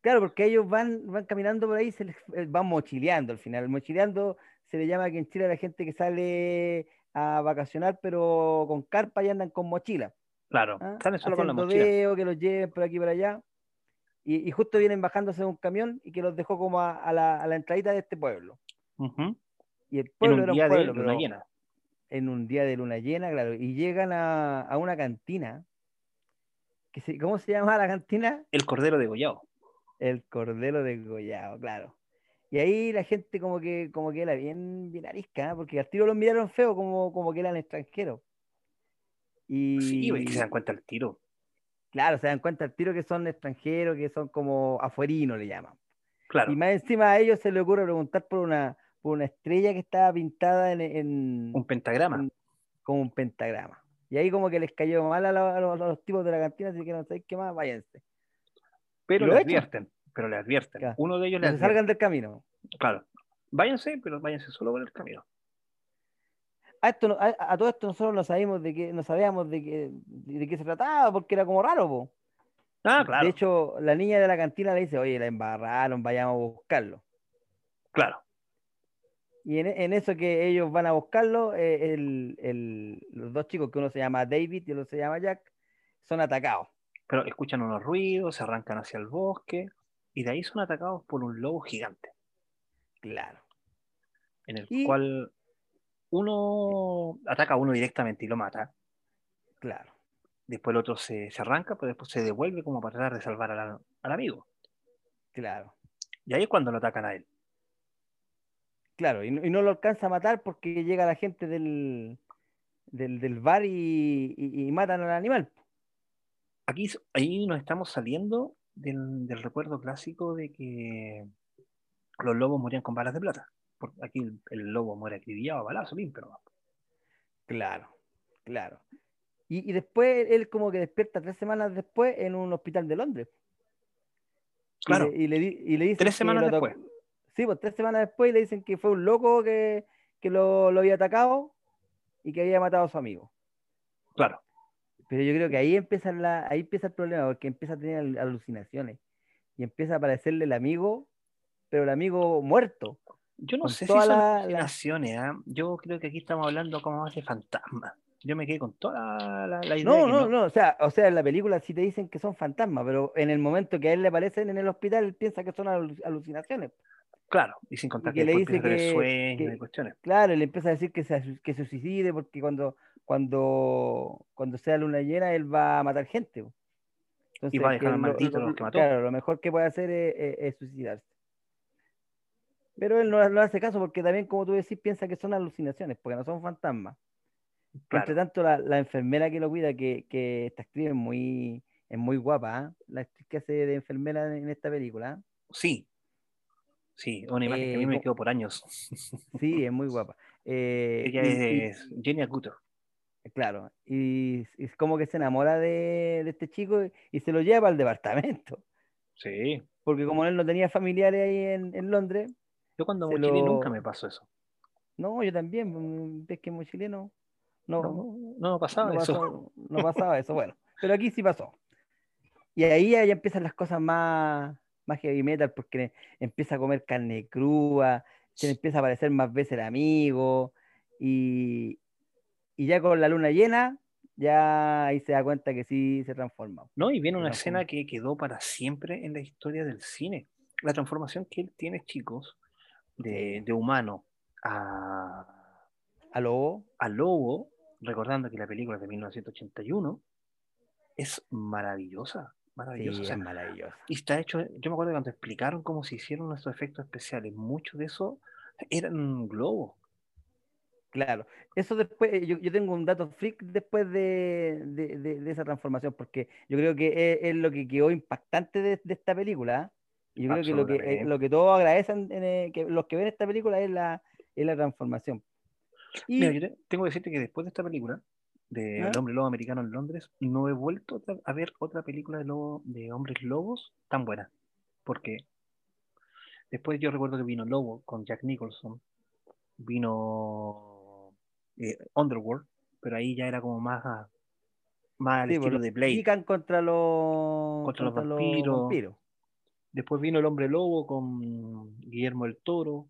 Claro, porque ellos van, van caminando por ahí, se les, eh, van mochileando al final. Mochileando se le llama aquí en Chile a la gente que sale a vacacionar, pero con carpa y andan con mochila. Claro. ¿ah? Salen solo con la mochila. deo, que los lleven por aquí por allá. Y, y justo vienen bajándose de un camión y que los dejó como a, a la, a la entradita de este pueblo. Y el En pueblo un era día un pueblo, de luna pero llena. en un día de luna llena, claro. Y llegan a, a una cantina. Que se- ¿Cómo se llama la cantina? El cordero degollado. El cordero degollado, claro. Y ahí la gente como que, como que era bien, bien arisca, ¿eh? porque al tiro los miraron feo como, como que eran extranjeros. Y Sí, güey, que se dan cuenta el tiro. claro, se dan cuenta al tiro que son extranjeros, que son como afuerinos, le llaman. Claro. Y más encima a ellos se les ocurre preguntar por una, por una estrella que estaba pintada en, en- Un pentagrama. como un pentagrama. Y ahí como que les cayó mal a, los- a los, a los tipos de la cantina, así que no sabéis qué más, váyanse. Pero le echan. advierten. Pero le advierten. Ya. Uno de ellos le salgan del camino. Claro. Váyanse, pero váyanse solo por el camino. A, esto, a, a todo esto nosotros no sabíamos de qué, no sabíamos de qué, de, qué se trataba, porque era como raro, po. Ah, claro. De hecho, la niña de la cantina le dice, oye, la embarraron, vayamos a buscarlo. claro. Y en, en eso que ellos van a buscarlo, eh, el- el- los dos chicos, que uno se llama David y el otro se llama Jack, son atacados. Pero escuchan unos ruidos, se arrancan hacia el bosque y de ahí son atacados por un lobo gigante, Claro. en el Y- cual uno ataca a uno directamente y lo mata. Claro. Después el otro se, se arranca, pero después se devuelve como para tratar de salvar al, al amigo. Claro. Y ahí es cuando lo atacan a él. Claro, y no, y no lo alcanza a matar porque llega la gente del, del, del bar y, y- y matan al animal. Aquí ahí nos estamos saliendo del, del recuerdo clásico de que los lobos morían con balas de plata. Porque aquí el, el lobo muere acribillado a balazo limpio. Claro, claro. Y, y después él como que despierta tres semanas después en un hospital de Londres. Y Claro. le- Y le, y le dicen Tres semanas después. Sí, pues tres semanas después le dicen que fue un loco que, que lo, lo había atacado y que había matado a su amigo. Claro. Pero yo creo que ahí empieza, la, ahí empieza el problema, porque empieza a tener al- alucinaciones y empieza a aparecerle el amigo pero el amigo muerto. Yo no sé si son la- alucinaciones, ¿ah? Yo creo que aquí estamos hablando como más de fantasma. Yo me quedé con toda la, la idea. No, que no, no, o sea, o sea, en la película sí te dicen que son fantasmas, pero en el momento que a él le aparecen en el hospital, él piensa que son alu- alucinaciones. Claro, y sin contar que que, le dice que- sueños que- y cuestiones. Claro, le empieza a decir que se, que se suicide porque cuando, cuando, cuando sea luna llena él va a matar gente. Entonces, va a dejar al maldito lo- los que mató. Claro, lo mejor que puede hacer es, es- es suicidarse. Pero él no, no hace caso porque también, como tú decís, piensa que son alucinaciones, porque no son fantasmas. Claro. Entre tanto, la, la enfermera que lo cuida, que, que esta actriz es muy, es muy guapa, ¿ah? la actriz que hace de enfermera en esta película, ¿ah? Sí. Sí, una imagen que a mí Eh, me co- quedó por años. sí, es muy guapa. Eh, Ella y- y- es Jenny Gutter. Claro, y, y es como que se enamora de, de este chico y, se lo lleva al departamento, Sí. porque como él no tenía familiares ahí en, en Londres, Yo cuando mochilé lo- nunca me pasó eso. no, yo también, mm, ves que muy chileno, no, No, no pasaba no eso. pasó- no pasaba eso, bueno, pero aquí sí pasó. Y ahí ya empiezan las cosas más, más heavy metal, porque empieza a comer carne cruda, se le empieza a aparecer más veces el amigo, y, y ya con la luna llena, ya ahí se da cuenta que sí se transforma. No, y viene una escena que quedó para siempre en la historia del cine. La transformación que él tiene, chicos, de, de humano a, A lobo, a lobo, recordando que la película es de 1981, es maravillosa, sí, maravillosa. o sea, es maravilloso. y está hecho, yo me acuerdo cuando explicaron cómo se hicieron estos efectos especiales, muchos de eso eran globos. Claro, eso después, eh, yo, yo tengo un dato freak después de, de- de- de esa transformación, porque yo creo que es, es lo que quedó impactante de, esta película. Y yo creo que lo que, eh, lo que todos agradecen, en, eh, que los que ven esta película es la, es la transformación. Y Mira, yo te- tengo que decirte que después de esta película, de ¿Ah? El hombre lobo americano en Londres, no he vuelto a ver otra película de, lobo, de hombres lobos tan buena. Porque después yo recuerdo que vino Lobo con Jack Nicholson, vino eh, Underworld, pero ahí ya era como más, a- más al sí, pues, estilo los de Blade. pican contra los, Contra los vampiros. Después vino El hombre lobo con Guillermo el Toro.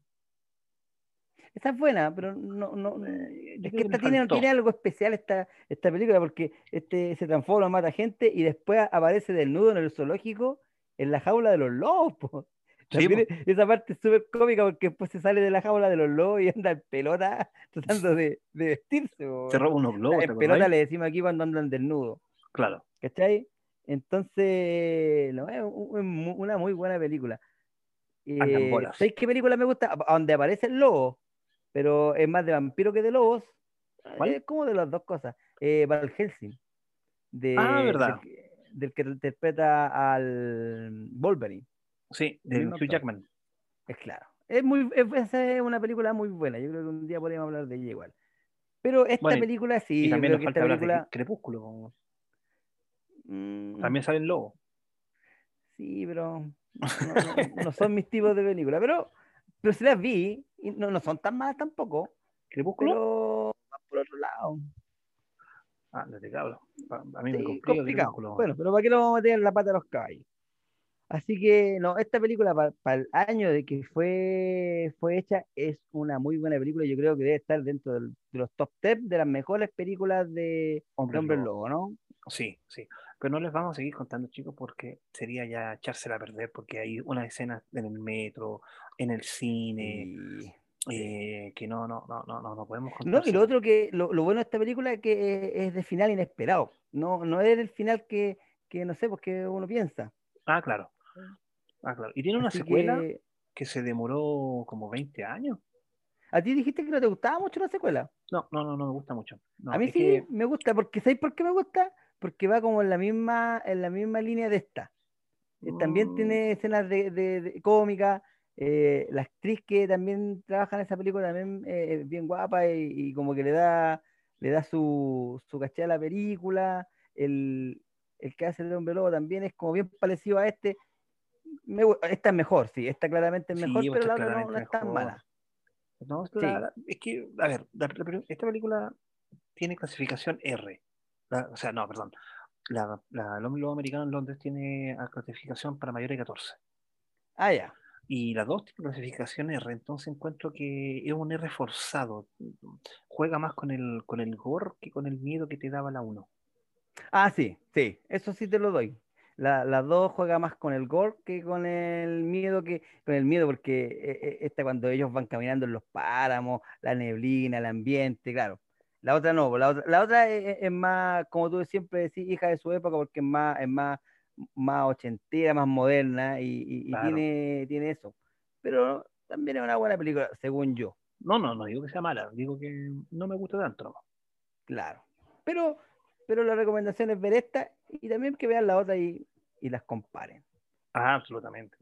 Esa es buena, pero no, no, Eh, es que esta tiene, tiene algo especial esta, esta película porque este se transforma, mata gente y después aparece desnudo en el zoológico en la jaula de los lobos. po. Sí, También es- esa parte es súper cómica porque después se sale de la jaula de los lobos y anda en pelota tratando de, de vestirse. po. Se roba unos globos, ¿te en pelota le decimos aquí cuando andan desnudo. Claro. ¿Cachai? Entonces, no, es una muy buena película. Eh. ¿Sabéis qué película me gusta? Donde aparece el lobo, pero es más de vampiro que de lobos. ¿Cuál? Es como de las dos cosas. Eh, Van Helsing. De, Ah, verdad. Del, que- del que interpreta al Wolverine. Sí, de Hugh. Jackman. Es claro. Es muy, es, esa es una película muy buena. Yo creo que un día podríamos hablar de ella igual. Pero esta Bueno, película sí, y también nos falta hablar película. de Crepúsculo. mm, También sale el lobo. Sí, pero no, no- no son mis tipos de películas. Pero, pero sí las vi y no, no son tan malas tampoco. ¿Crepúsculo? Pero van por otro lado. Ah, no te. A mí me Sí, complica complicado. Crepúsculo. Bueno, pero ¿para qué lo vamos a meter en la pata a los caballos? Así que, no, esta película para el año de que fue, fue hecha es una muy buena película. Yo creo que debe estar dentro del- de los top 10 de las mejores películas de, Hombre. Lobo, ¿no? Sí, sí. Pero no les vamos a seguir contando, chicos, porque sería ya echársela a perder, porque hay unas escenas en el metro, en el cine, Y- eh, que no, no, no, no, no, no podemos No, contar. y lo otro que, lo, lo bueno de esta película es que es de final inesperado. No, no es el final que, que no sé, pues que uno piensa. Ah, claro. Ah, claro. Y tiene una Así secuela que, que se demoró como 20 años. a ti dijiste que no te gustaba mucho la secuela. No, no, no, no me gusta mucho. No, a mí sí que- me gusta, porque ¿sabes por qué me gusta? Porque va como en la misma, en la misma línea de esta. Eh, También Mm. tiene escenas de, de- de cómicas. eh, la actriz que también trabaja en esa película también eh, es bien guapa y, y como que le da, le da su, su caché a la película. El, el que hace el hombre lobo también es como bien parecido a este. Me esta es mejor, sí, esta claramente es mejor, pues, pero la otra no, no es tan mala. No, es, Sí. la- la- es que, a ver, la- la- esta película tiene clasificación R. La- o sea, no, perdón. La, la, el hombre lobo americano en Londres tiene a clasificación para mayores de 14. Ah, ya. Y las dos tienen clasificación R, entonces encuentro que es un R forzado. Juega más con el, con el gore que con el miedo que te daba la 1. Ah, sí, sí, eso sí te lo doy. La, las dos juega más con el gore que con el miedo, que con el miedo, porque eh, eh, esta cuando ellos van caminando en los páramos, la neblina, el ambiente, claro. La otra no, la otra, la otra es, es más, como tú siempre decís, hija de su época, porque es más, es más, más ochentera, más moderna y, y- y Claro. tiene, tiene eso. Pero también es una buena película, según yo, No, no, no digo que sea mala, digo que no me gusta tanto. claro. Pero, pero la recomendación es ver esta y también que vean la otra y, y las comparen. Ah, absolutamente.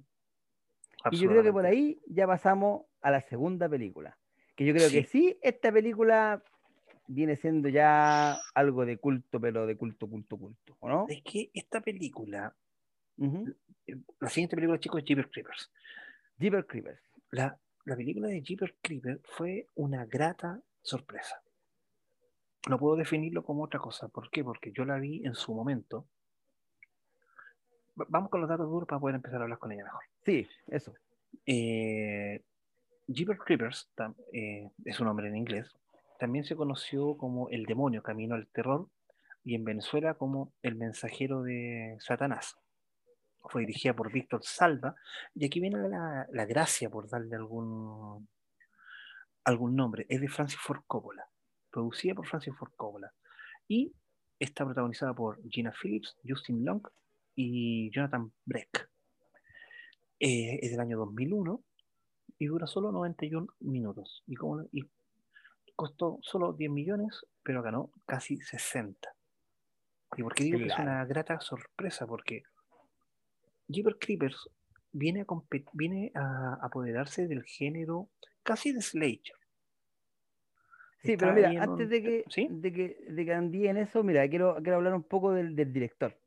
Y yo creo que por ahí ya pasamos a la segunda película. Que yo creo que sí, esta película viene siendo ya algo de culto, pero de culto, culto, culto, ¿o no? Es que esta película, Ujú. eh, la siguiente película, chicos, es Jeepers Creepers. Jeepers Creepers. La, la película de Jeepers Creepers fue una grata sorpresa. No puedo definirlo como otra cosa. ¿Por qué? Porque yo la vi en su momento. Va- Vamos con los datos duros para poder empezar a hablar con ella mejor. Sí, eso. Eh, Jeepers Creepers eh, es un nombre en inglés. También se conoció como El demonio camino al terror y en Venezuela como El mensajero de Satanás. Fue dirigida por Víctor Salva y aquí viene la, la gracia por darle algún, algún nombre. Es de Francis Ford Coppola, producida por Francis Ford Coppola y está protagonizada por Gina Phillips, Justin Long y Jonathan Breck. Eh, es del año 2001 y dura solo 91 minutos. Y, como, costó solo 10 millones, pero ganó casi 60. ¿Y por qué digo que es Claro. una grata sorpresa? Porque Jeepers Creepers viene a, viene a apoderarse del género casi de Slayer. Sí, Está pero mira, antes un- de que, ¿Sí? de que, de que andí en eso, mira, quiero, quiero hablar un poco del, del director,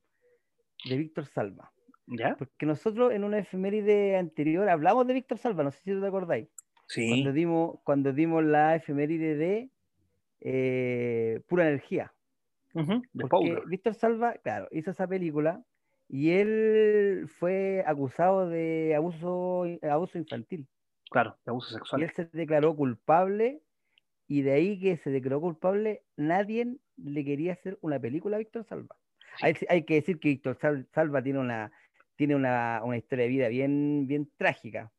de Víctor Salva. ¿Ya? Porque nosotros en una efeméride anterior hablamos de Víctor Salva, no sé si te acordáis. Sí. Cuando dimos, cuando dimos la efeméride de eh, Pura Energía. De Porque. Víctor Salva, claro, hizo esa película y él fue acusado de abuso, abuso infantil. Claro, de abuso Y sexual. él se declaró culpable y de ahí que se declaró culpable, nadie le quería hacer una película a Víctor Salva. Hay, hay que decir que Víctor Sal- Salva tiene una, tiene una, una historia de vida bien, bien trágica.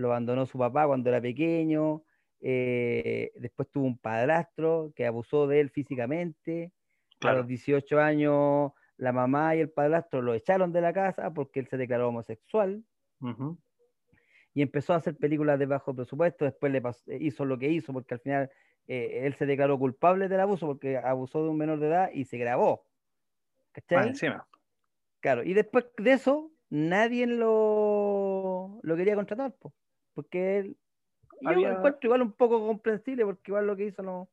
Lo abandonó su papá cuando era pequeño, eh, después tuvo un padrastro que abusó de él físicamente. A los 18 años la mamá y el padrastro lo echaron de la casa porque él se declaró homosexual y empezó a hacer películas de bajo presupuesto, después le hizo lo que hizo porque al final eh, él se declaró culpable del abuso porque abusó de un menor de edad y se grabó. ¿Cachai? encima. Claro, y después de eso nadie lo, lo quería contratar, po, porque él, yo Había- lo encuentro igual un poco comprensible porque igual lo que hizo no,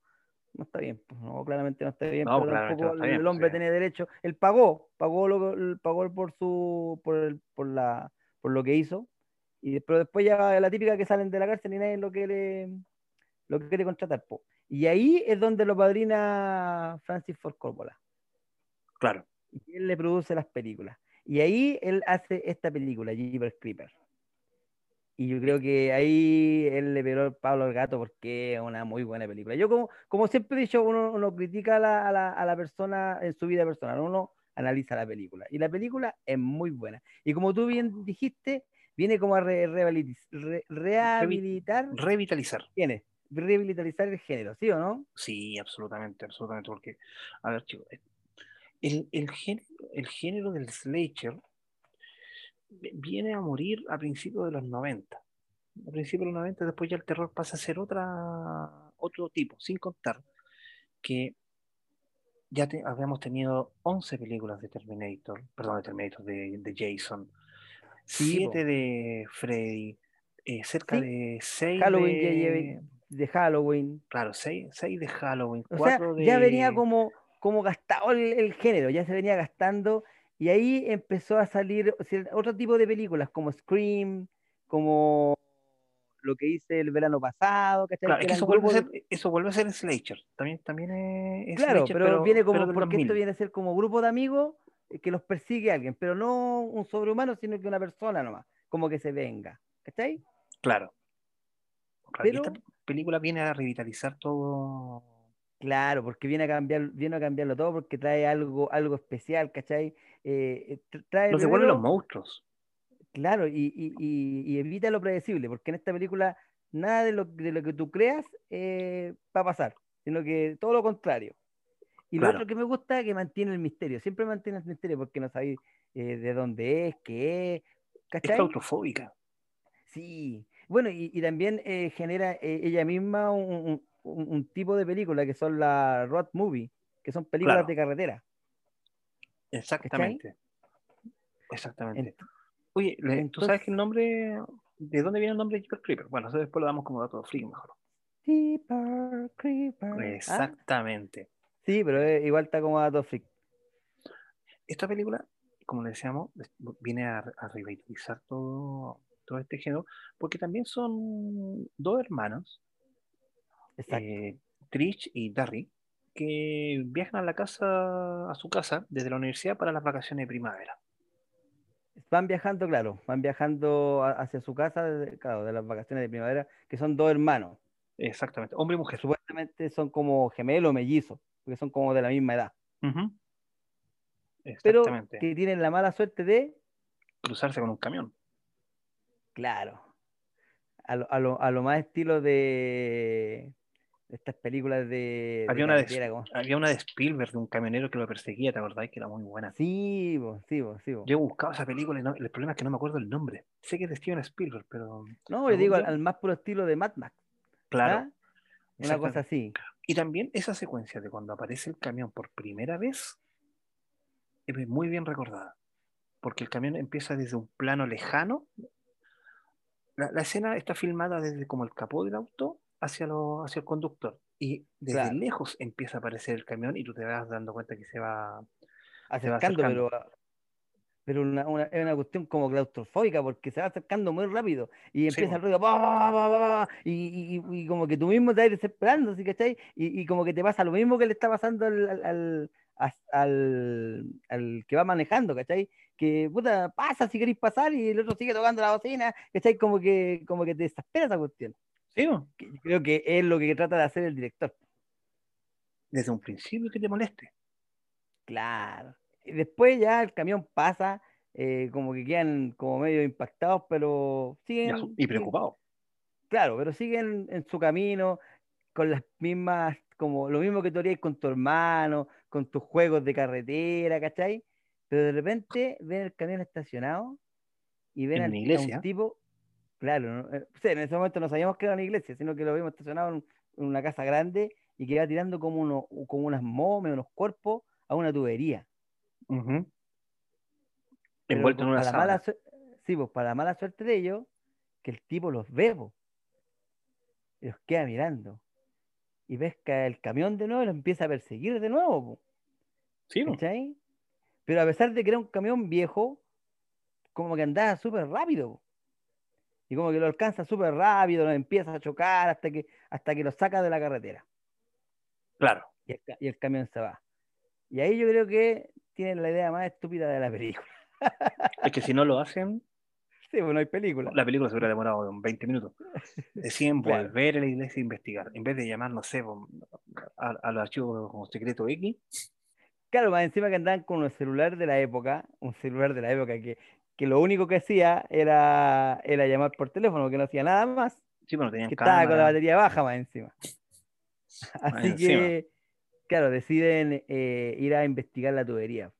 no está bien, pues, no, claramente no está bien, No, pero tampoco no está bien, el pues, hombre sí. tenía derecho, él pagó, pagó lo, que- pagó por su, por, el- por la, por lo que hizo, y pero después ya la típica que salen de la cárcel y nadie lo quiere, lo quiere contratar, po. Y ahí es donde lo padrina Francis Ford Coppola Claro. y él le produce las películas. Y ahí él hace esta película, Jeepers Creeper. Y yo creo que ahí él le pegó el palo al gato porque es una muy buena película. Yo como, como siempre he dicho, uno, uno critica a la, a, la, a la persona en su vida personal, uno analiza la película. Y la película es muy buena. Y como tú bien dijiste, viene como a re- re- rehabilitar, Revitalizar. viene, rehabilitar el género, ¿sí o no? Sí, absolutamente, absolutamente, porque, a ver, chicos, el, el, género, el género del slasher viene a morir a principios de los 90. A principios de los 90, después ya el terror pasa a ser otra, otro tipo, sin contar que ya te- habíamos tenido 11 películas de Terminator, perdón, de Terminator, de, de Jason, Sí, 7 de Freddy, eh, cerca Sí. de 6 Halloween de... de Halloween. Claro, 6 de Halloween, O sea, 4 de... ya venía como, como gastado el, el género, ya se venía gastando, y ahí empezó a salir otro tipo de películas, como Scream, como lo que hice el verano pasado, ¿cachai? Claro, Que es que eran eso vuelve, ser, eso vuelve a ser Slasher. También, también es, Claro, slasher, pero, viene como, pero porque esto 2000. viene a ser como grupo de amigos eh, que los persigue alguien, pero no un sobrehumano, sino que una persona nomás, como que se venga, ¿cachai? Claro. Pero- Esta película viene a revitalizar todo. Claro, porque viene a cambiar, viene a cambiarlo todo porque trae algo, algo especial, ¿cachai? Eh, tra- trae vuelven los monstruos. Claro, y, y- y- y evita lo predecible, porque en esta película nada de lo, de lo que tú creas eh, va a pasar, sino que todo lo contrario. Y Claro. lo otro que me gusta es que mantiene el misterio, siempre mantiene el misterio porque no sabéis eh, de dónde es, qué es, Es ¿cachai? claustrofóbica. Sí, bueno, y, también eh, genera ella misma un, un- un- un tipo de película que son las road movie, que son películas Claro. de carretera. Exactamente. Exactamente. Ent- Oye, ¿tú sabes que el nombre. ¿De dónde viene el nombre de Jeepers Creeper? Bueno, eso después lo damos como dato free mejor. Creepers. Ah, Exactamente. Sí, pero eh, igual está como dato freak. Esta película, como le decíamos, viene a, a revitalizar todo, todo este género, porque también son dos hermanos, eh, Trish y Darry, que viajan a la casa, a su casa, desde la universidad para las vacaciones de primavera. Van viajando, claro, van viajando hacia su casa, claro, de las vacaciones de primavera, que son dos hermanos. Exactamente, hombre y mujer. supuestamente son como gemelos o mellizos, porque son como de la misma edad. Ujú. Pero Exactamente. que tienen la mala suerte de, Cruzarse con un camión. claro, a lo, a lo- a lo más estilo de estas películas de, de Había una, de, como- había una de Spielberg, de un camionero que lo perseguía, ¿te acordás? Que era muy buena. Sí, bo, sí, bo, sí. bo. Yo he buscado esa película y no- el problema es que no me acuerdo el nombre. Sé que es de Steven Spielberg, pero No, yo digo al, más puro estilo de Mad Max. claro. ¿ah? Una cosa así. Y también esa secuencia de cuando aparece el camión por primera vez es muy bien recordada. Porque el camión empieza desde un plano lejano. La, la escena está filmada desde como el capó del auto hacia, lo, hacia el conductor. Y desde Claro. lejos empieza a aparecer el camión y tú te vas dando cuenta que se va. Se va acercando, acercando. pero, pero una, una- es una cuestión como claustrofóbica porque se va acercando muy rápido y Sí, empieza po. el ruido pa, pa, pa, y, y- y- como que tú mismo te vas desesperando, ¿sí, cachai? Y, y como que te pasa lo mismo que le está pasando al, al, al, al- al que va manejando, ¿cachai? Que puta, pasa si queréis pasar y el otro sigue tocando la bocina, ¿cachai? Como que, como que te desespera esa cuestión. Sí, creo que es lo que trata de hacer el director. desde un principio que te moleste. Claro. Y después ya el camión pasa, eh, como que quedan como medio impactados, pero siguen, y siguen- preocupado. claro, pero siguen en su camino con las mismas, como lo mismo que tú harías con tu hermano, con tus juegos de carretera, ¿cachai? Pero de repente ven el camión estacionado y ven En al- a un tipo, claro, ¿no? Eh, sí, en ese momento no sabíamos que era una iglesia, sino que lo vimos estacionado en, en una casa grande y que iba tirando como, uno, como unas momias, unos cuerpos a una tubería. Ujú. Pero Envuelto en una para la mala sí, pues para la mala suerte de ellos, que el tipo los ve, po, y los queda mirando. Y ves que el camión de nuevo y los empieza a perseguir de nuevo, po, Sí, ¿no? ¿cachai? Pero a pesar de que era un camión viejo, como que andaba súper rápido. po. Y como que lo alcanza súper rápido, lo empieza a chocar hasta que, hasta que lo saca de la carretera. Claro. Y el, y el camión se va. Y ahí yo creo que tienen la idea más estúpida de la película. Es que si no lo hacen, Sí, pues no hay película. la película se hubiera demorado 20 minutos. Deciden Claro. volver a la iglesia a investigar. En vez de llamar, no sé, po, a, a los archivos como secreto X, Claro, más encima que andaban con un celular de la época, un celular de la época que, que lo único que hacía era, era llamar por teléfono, que no hacía nada más, sí, pero no tenían que estaba con la cámara. batería baja más encima. más Así encima. que, claro, deciden eh, ir a investigar la tubería.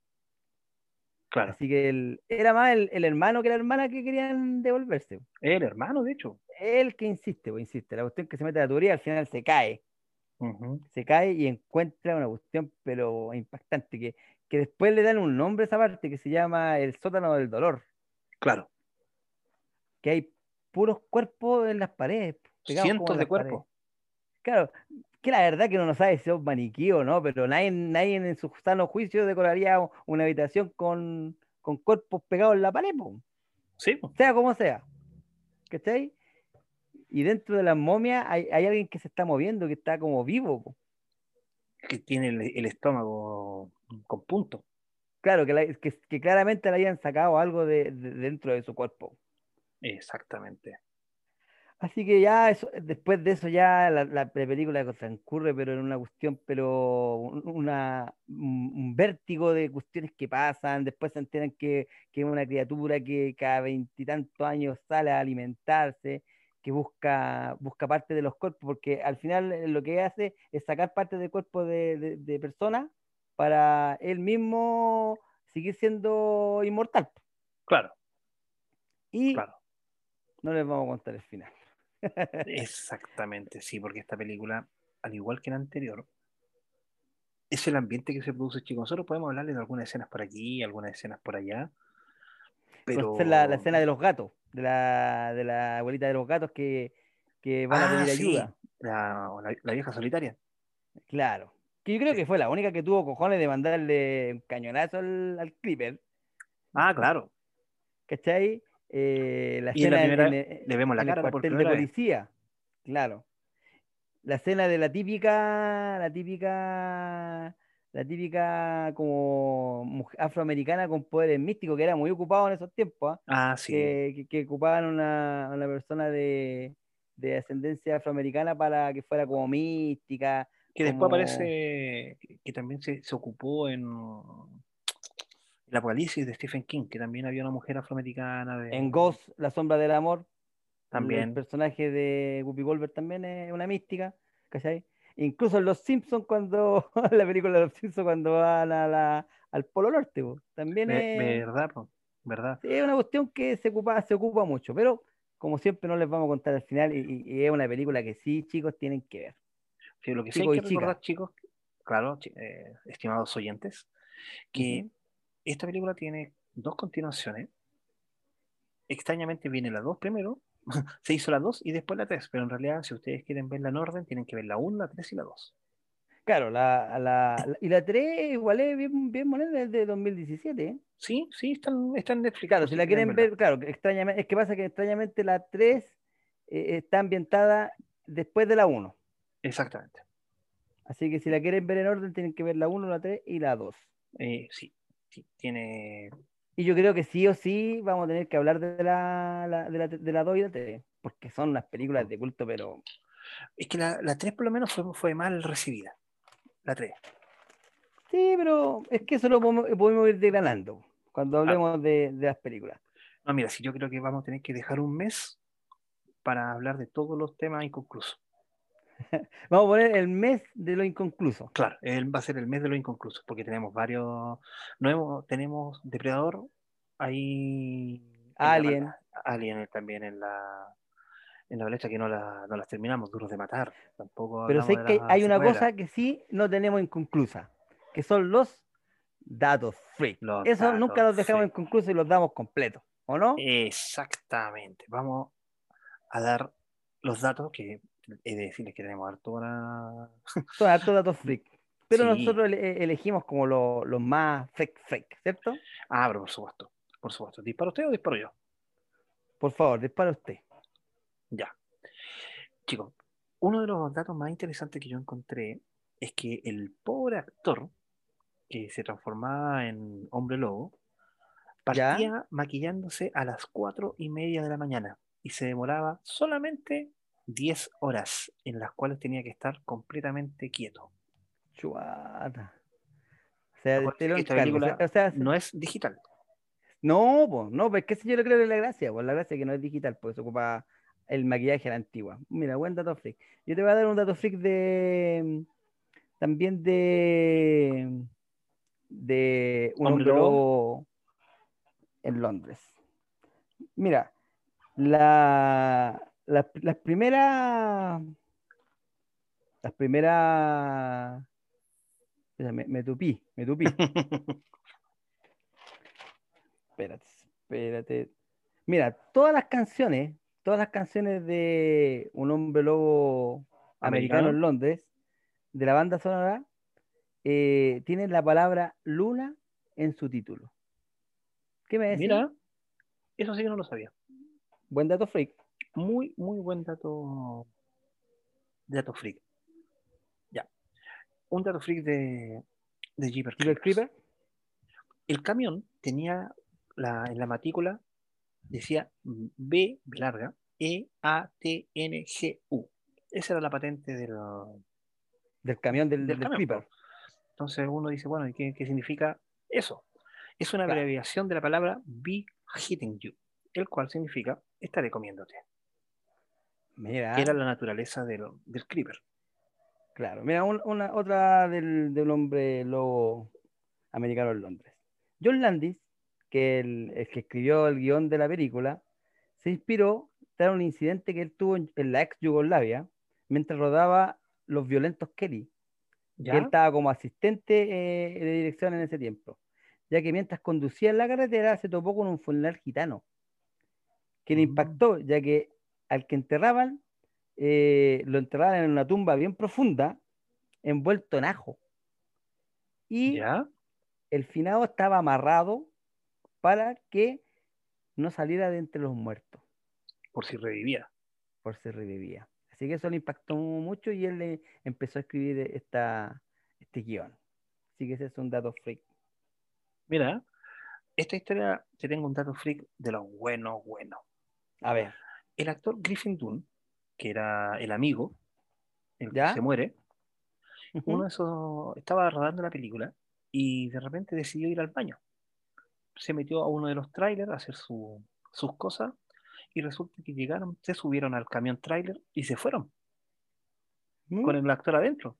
Claro. Así que el- era más el, el hermano que la hermana que querían devolverse. El hermano, de hecho. Él que insiste, pues insiste. La cuestión que se mete a la tubería al final se cae. Se cae y encuentra una cuestión pero impactante, que, que después le dan un nombre a esa parte que se llama el sótano del dolor, Claro. que hay puros cuerpos en las paredes. Cientos en de cuerpos. Claro, que la verdad que uno no sabe si es un maniquí o no, pero nadie, nadie en su sano juicio decoraría una habitación con, con cuerpos pegados en la pared, po, Sí, po. sea como sea. ¿Cachai? Y dentro de las momias hay, hay alguien que se está moviendo, que está como vivo. po. que tiene el, el estómago con puntos. Claro, que, la- que, que claramente le hayan sacado algo de, de- dentro de su cuerpo. Exactamente. Así que ya eso, después de eso ya la, la película transcurre, pero en una cuestión, pero un- una, un, vértigo de cuestiones que pasan, después se enteran que, que es una criatura que cada veintitantos años sale a alimentarse, que busca, busca parte de los cuerpos, porque al final lo que hace es sacar parte del cuerpo de, de, de personas para él mismo seguir siendo inmortal. Claro, Y claro. no les vamos a contar el final. Exactamente, sí, porque esta película, al igual que la anterior, es el ambiente que se produce, chicos. Nosotros podemos hablarle de algunas escenas por aquí, algunas escenas por allá, pero la, la escena de los gatos, de la, de la abuelita de los gatos que, que van a Ah, pedir sí, ayuda. la, la- la vieja solitaria. Claro. Que yo creo que fue la única que tuvo cojones de mandarle un cañonazo al, al Clipper, Ah, claro. ¿cachai? Eh, la en la escena en- primera en- le vemos la en el cara por cuartel de vez. policía, claro. La escena de la típica, la típica, la típica como afroamericana con poderes místicos que era muy ocupado en esos tiempos, ¿ah? Ah, sí. que, que- que ocupaban una, una persona de, de ascendencia afroamericana para que fuera como mística. Que después como- aparece que, también se, se ocupó en el Apocalipsis de Stephen King, que también había una mujer afroamericana. De, En Ghost, La sombra del amor, el También. personaje de Whoopi Goldberg también es una mística, ¿cachai? Incluso en Los Simpsons, cuando, la película de Los Simpsons, cuando van a la- al Polo Norte, po, también es, ¿Verdad? po? ¿Verdad? sí, es una cuestión que se ocupa, se ocupa mucho, pero como siempre no les vamos a contar al final y es una película que sí, chicos, tienen que ver. Sí, lo que sí hay que chica. recordar, chicos, claro, eh, estimados oyentes, que esta película tiene dos continuaciones. Extrañamente viene la 2 primero, se hizo la 2 y después la 3, pero en realidad si ustedes quieren verla en orden, tienen que ver la 1, la 3 y la 2. Claro, la, la- la- y la 3 igual es bien, bien moneda, es de 2017, ¿eh? Sí, sí, están, están Netflix. Claro, si la quieren ver, claro, extrañamente, es que pasa que extrañamente la 3 eh, está ambientada después de la 1. Exactamente. Así que si la quieren ver en orden, tienen que ver la 1, la 3 y la 2. Eh, sí, sí, tiene... Y yo creo que sí o sí vamos a tener que hablar de la, la- de la, de la 2 y la 3, porque son unas películas de culto, pero Es que la, la 3 por lo menos fue, fue mal recibida. La 3. sí, pero es que eso lo podemos, podemos ir desgranando cuando hablemos de, de las películas. No, mira, si yo creo que vamos a tener que dejar un mes para hablar de todos los temas inconclusos. Vamos a poner el mes de lo inconcluso. Claro, él va a ser el mes de los inconclusos, porque tenemos varios, no hemos- tenemos Depredador, ahí la Alien. Alien también en la en la brecha que no, la, no las terminamos, duros de matar. Tampoco Pero sé que hay una secuela. cosa que sí no tenemos inconclusa, que son los datos freak. Los Eso datos nunca los dejamos freak. inconclusos y los damos completos, ¿o no? Exactamente. Vamos a dar los datos que he de decirles que tenemos harto para. Son hartos datos freak. Pero Sí. nosotros ele- elegimos como lo- los más freak freak, ¿cierto? Ah, pero por supuesto, por supuesto. ¿Disparo usted o disparo yo? Por favor, dispara usted. Ya. Chicos, uno de los datos más interesantes que yo encontré es que el pobre actor que se transformaba en hombre lobo ¿Ya? partía maquillándose a las cuatro y media de la mañana y se demoraba solamente 10 horas en las cuales tenía que estar completamente quieto. Chuata. O sea, te lo película o No es digital. no, pues, no, pues que eso yo lo creo que es la gracia, pues la gracia es que no es digital, pues se ocupa el maquillaje a la antigua. Mira, buen dato freak. Yo te voy a dar un dato freak de también de de un Hombre lobo en Londres. Mira, la, la- las primeras las primeras me, me tupí, me tupí. Espérate, espérate. Mira, todas las canciones, todas las canciones de Un hombre lobo americano, Americano. en Londres, de la banda sonora, eh, tienen la palabra luna en su título. ¿Qué me decís? Mira, eso sí que no lo sabía. Buen dato freak. Muy, muy buen dato. Dato freak. Ya. Un dato freak de, de Creepers. Creeper. El camión tenía la, en la matrícula decía B, larga, E, A, T, N, G, U. Esa era la patente del, Del camión del, del del camión, Clipper. po. Entonces uno dice, bueno, ¿y qué, qué significa eso? Es una Claro. abreviación de la palabra be hitting you, el cual significa estaré comiéndote, Mira, que era la naturaleza del, del creeper. claro. Mira, un- una, otra del, del hombre lobo americano en Londres. John Landis, que el, el que escribió el guion de la película, se inspiró tras un incidente que él tuvo en, en la ex Yugoslavia mientras rodaba Los Violentos Kelly. ¿Ya? que él estaba como asistente eh, de dirección en ese tiempo, ya que mientras conducía en la carretera se topó con un funeral gitano, que le Mm. impactó, ya que al que enterraban, eh, lo enterraban en una tumba bien profunda, envuelto en ajo. Y ¿Ya? el finado estaba amarrado para que no saliera de entre los muertos, Por si revivía. por si revivía. Así que eso le impactó mucho y él le empezó a escribir esta, este guion. Así que ese es un dato freak. Mira, esta historia te tengo un dato freak de los buenos, buenos. A ver. El actor Griffin Dunn, que era el amigo, el que se muere, uno de esos estaba rodando la película y de repente decidió ir al baño. Se metió a uno de los trailers a hacer su- sus cosas y resulta que llegaron, se subieron al camión trailer y se fueron Mm, con el actor adentro.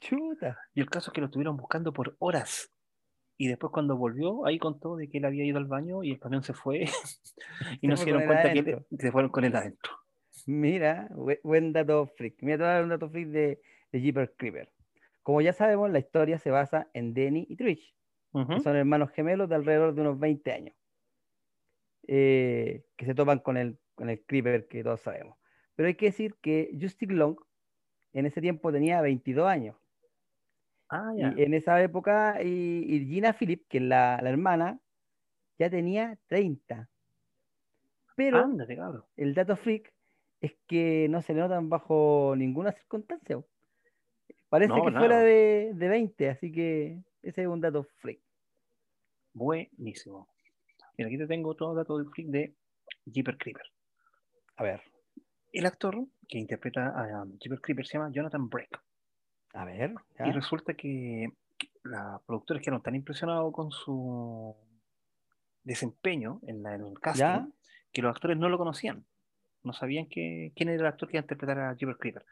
Chuta. Y el caso es que lo estuvieron buscando por horas. Y después cuando volvió, ahí contó de que él había ido al baño y el camión se fue y no se dieron cuenta que él- se fueron con él adentro. Mira, buen, dato freak. Mira, te voy a dar un dato freak de, de Jeepers Creeper. Como ya sabemos, la historia se basa en Denny y Trish, que son hermanos gemelos de alrededor de unos 20 años, eh, que se topan con el, con el Creeper que todos sabemos. Pero hay que decir que Justin Long en ese tiempo tenía 22 años. Ah, Y en esa época, y, y Gina Phillip, que es la, la hermana, ya tenía 30. Pero el dato freak es que no se le notan bajo ninguna circunstancia. Parece No, que nada. fuera de, de 20, así que ese es un dato freak. Buenísimo. Mira, aquí te tengo otro dato del freak de Jeeper Creeper. A ver, El actor que interpreta a um, Jeeper Creeper se llama Jonathan Breck. A ver. Y resulta que los productores quedaron tan impresionados con su desempeño en, la- en el casting ¿Ya? que los actores no lo conocían. No sabían que, quién era el actor que iba a interpretar a Jeeper Creeper.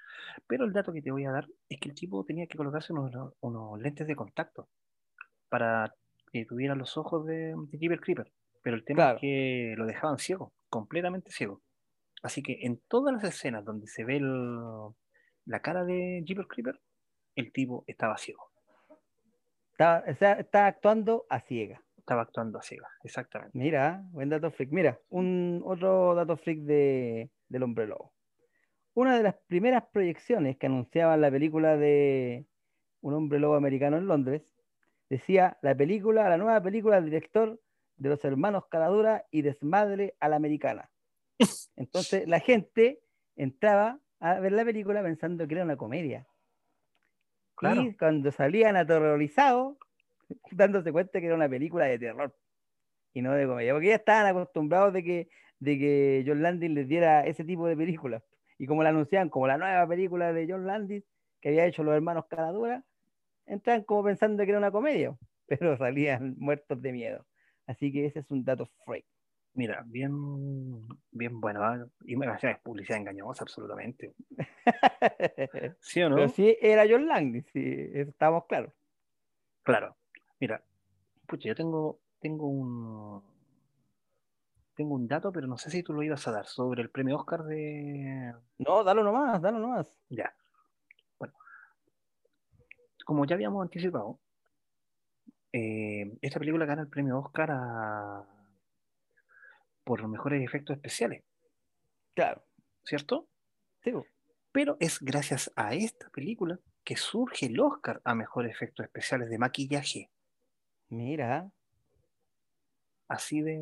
Pero el dato que te voy a dar es que el tipo tenía que colocarse unos, unos lentes de contacto para que tuviera los ojos de, de Jeeper Creeper. Pero el tema Claro. es que lo dejaban ciego, completamente ciego. Así que en todas las escenas donde se ve el- la cara de Jeeper Creeper, el tipo estaba ciego. Está, o sea, está actuando a ciega. Estaba actuando a ciegas, exactamente. Mira, buen dato freak. Mira, un otro dato freak de, del hombre lobo. Una de las primeras proyecciones que anunciaban la película de Un hombre lobo americano en Londres decía la película, la nueva película del director de los hermanos Caradura y Desmadre a la americana. Entonces la gente entraba a ver la película pensando que era una comedia. Y cuando salían aterrorizados, dándose cuenta que era una película de terror y no de comedia, porque ya estaban acostumbrados de que, de que John Landis les diera ese tipo de películas. Y como la anunciaban como la nueva película de John Landis que había hecho los hermanos Caradura, entraban como pensando que era una comedia, pero salían muertos de miedo. Así que ese es un dato freak. Mira, bien, bien bueno. ¿ah? Y me es publicidad engañosa, absolutamente. ¿Sí o no? Pero sí era John Landis, sí, estamos claros. Claro. Mira, pucha, yo tengo, tengo un tengo un dato, pero no sé si tú lo ibas a dar sobre el premio Oscar de. No, dalo nomás, dalo nomás. Ya. Bueno. Como ya habíamos anticipado, eh, esta película gana el premio Oscar a... por los mejores efectos especiales, Claro, ¿cierto? sí. Pero es gracias a esta película que surge el Oscar a mejores efectos especiales de maquillaje. mira, Así de.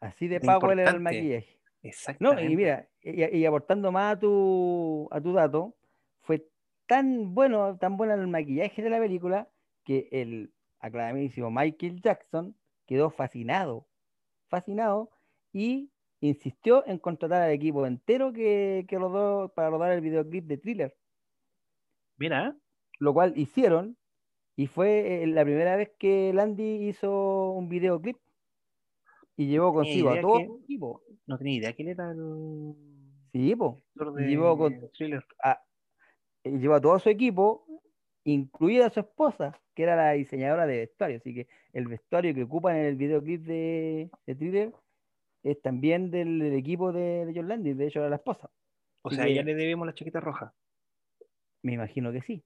así de De power era el maquillaje. No, Exactamente. y mira, y, y aportando más a tu, a tu dato, fue tan bueno, tan bueno el maquillaje de la película que el aclamadísimo Michael Jackson quedó fascinado, fascinado y insistió en contratar al equipo entero que, que rodó para rodar el videoclip de Thriller, Mira, lo cual hicieron y fue eh, la primera vez que Landy hizo un videoclip y llevó consigo a todo su equipo. no tenía idea quién era el Sí, po. de llevó con- a, llevó a todo su equipo, incluida su esposa, que era la diseñadora de vestuario. Así que el vestuario que ocupan en el videoclip de, de Thriller es también del, del equipo de, de John Landis, de hecho era la esposa. O Así sea, que- ya le debemos la chaqueta roja. Me imagino que sí.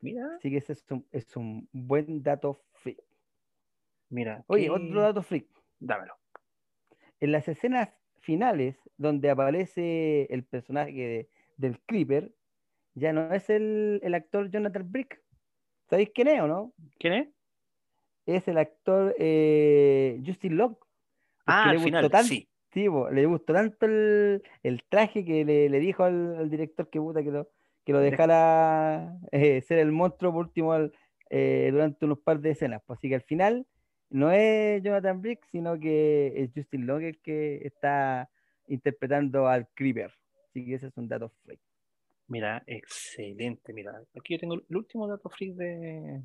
Mira, Así que ese es un, es un buen dato freak. mira. Oye, otro dato freak. Dámelo. En las escenas finales, donde aparece el personaje de- del Creeper, ya no es el, el actor Jonathan Brick. ¿Sabéis quién es o no? ¿Quién es? Es el actor eh, Justin Locke. Ah, le al gustó final, tanto- sí. Le gustó tanto el, el traje que le, le dijo al, al director que puta que lo, que lo De- dejara eh, ser el monstruo por último al- eh, durante unos par de escenas. pues, así que al final no es Jonathan Brick, sino que es Justin Long el que está interpretando al Creeper. Así que ese es un dato freak. Mira, excelente. Mira, aquí yo tengo el último dato freak de,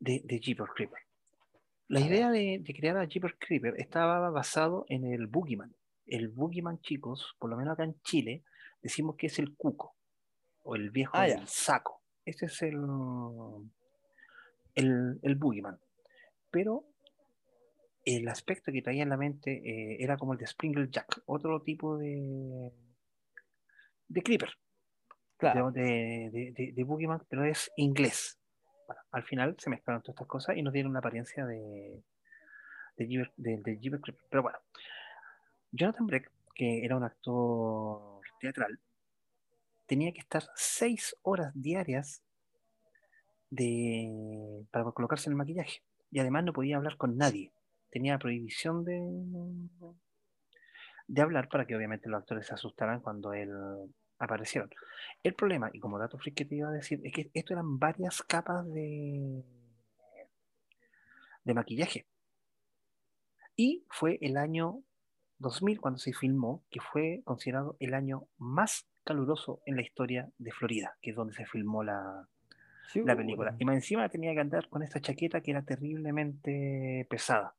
de, de Jeepers Creeper. La idea de, de crear a Jeepers Creeper estaba basado en el Boogeyman. El Boogeyman, chicos, por lo menos acá en Chile, decimos que es el cuco o el viejo Ah, del saco. Ese es el, el, el Boogeyman. Pero el aspecto que traía en la mente eh, era como el de Sprinkle Jack, otro tipo de, de Creeper Claro. de, de, de, de pero es inglés. Bueno, al final se mezclaron todas estas cosas y nos dieron una apariencia de, de, Jeeper- de, Creeper. Pero bueno, Jonathan Breck, que era un actor teatral, tenía que estar seis horas diarias de, para colocarse en el maquillaje. Y además no podía hablar con nadie. Tenía prohibición de, de hablar para que obviamente los actores se asustaran cuando él aparecieron. El problema, y como dato freak que te iba a decir, es que esto eran varias capas de, de maquillaje. Y fue el año 2000 cuando se filmó, que fue considerado el año más caluroso en la historia de Florida, que es donde se filmó la, la película. Y más encima tenía que andar con esta chaqueta que era terriblemente pesada.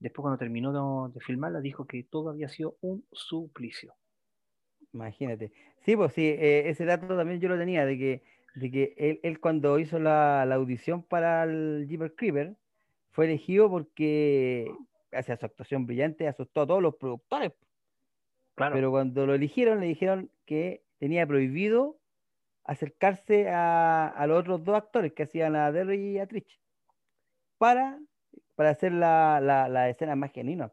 Después cuando terminó de, de filmarla dijo que todo había sido un suplicio. Imagínate. Sí, pues sí, eh, ese dato también yo lo tenía, de que, de que él, él cuando hizo la, la audición para el Jeepers Creeper, fue elegido porque hacia su actuación brillante asustó a todos los productores. Claro. Pero cuando lo eligieron, le dijeron que tenía prohibido acercarse a, a los otros dos actores que hacían a Derry y a Trish para, para hacer la, la, la escena más genuina,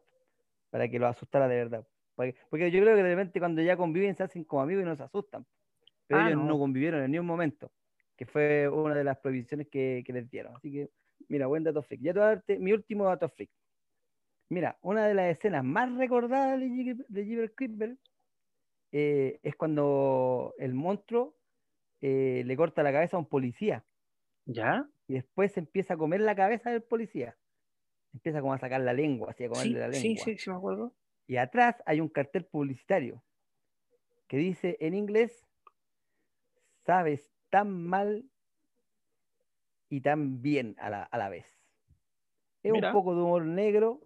para que lo asustara de verdad. Porque, porque yo creo que de repente cuando ya conviven se hacen como amigos y no se asustan. Pero Ah, ellos no. no. convivieron en ningún momento, que fue una de las prohibiciones que, que les dieron. Así que, mira, buen dato freak. Ya te voy a darte mi último dato freak. Mira, una de las escenas más recordadas de, de Jeepers Creeper eh, es cuando el monstruo eh, le corta la cabeza a un policía ¿Ya? y después empieza a comer la cabeza del policía. Empieza como a sacar la lengua, así a Sí, comerle la sí, lengua. sí, sí me acuerdo. Y atrás hay un cartel publicitario que dice en inglés, sabes tan mal y tan bien a la, a la vez. Es Mira. un poco de humor negro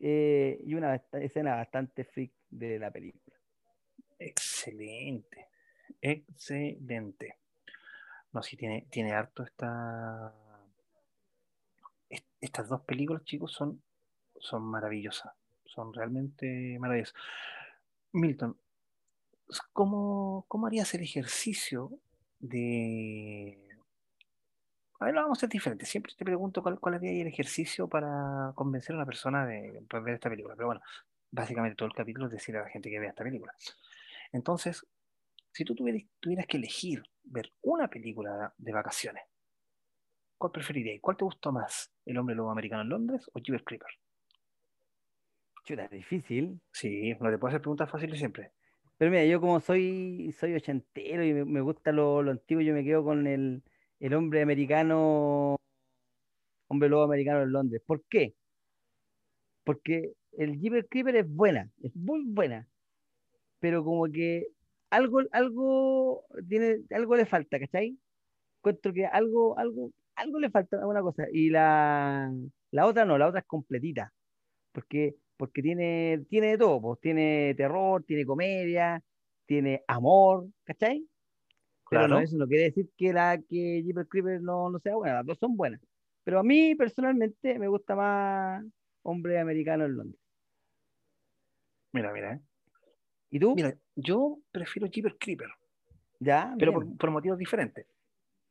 eh, y una escena bastante freak de la película. Excelente. Excelente. No, sí, tiene, tiene harto esta. Est- Estas dos películas, chicos, son, son maravillosas. Son realmente maravillosas. Milton, ¿cómo, cómo harías el ejercicio de. A ver, lo vamos a hacer diferente. Siempre te pregunto cuál, cuál haría el ejercicio para convencer a una persona de, de ver esta película. Pero bueno, básicamente todo el capítulo es decirle a la gente que vea esta película. Entonces, si tú tuvieras que elegir ver una película de vacaciones, ¿cuál preferirías? ¿Cuál te gustó más? ¿El hombre lobo americano en Londres o Jeepers Creeper? Chuta, difícil. Sí, no te puedo hacer preguntas fáciles siempre. Pero mira, yo como soy, soy ochentero y me, me gusta lo, lo antiguo, yo me quedo con el, el hombre americano, hombre lobo americano en Londres. ¿Por qué? porque el Jeepers Creeper es buena, es muy buena, pero como que algo, algo tiene, algo le falta, ¿cachai? Encuentro que algo, algo, algo le falta a una cosa. Y la, la otra no, la otra es completita. Porque, porque tiene, tiene de todo, pues, tiene terror, tiene comedia, tiene amor, ¿cachai? Pero no, eso no quiere decir que la que Jeepers Creeper no, no sea buena, las dos son buenas. Pero a mí personalmente me gusta más Hombre Americano en Londres. Mira, mira, ¿eh? ¿Y tú? Mira, yo prefiero Jeepers Creeper, ya, pero por, por motivos diferentes.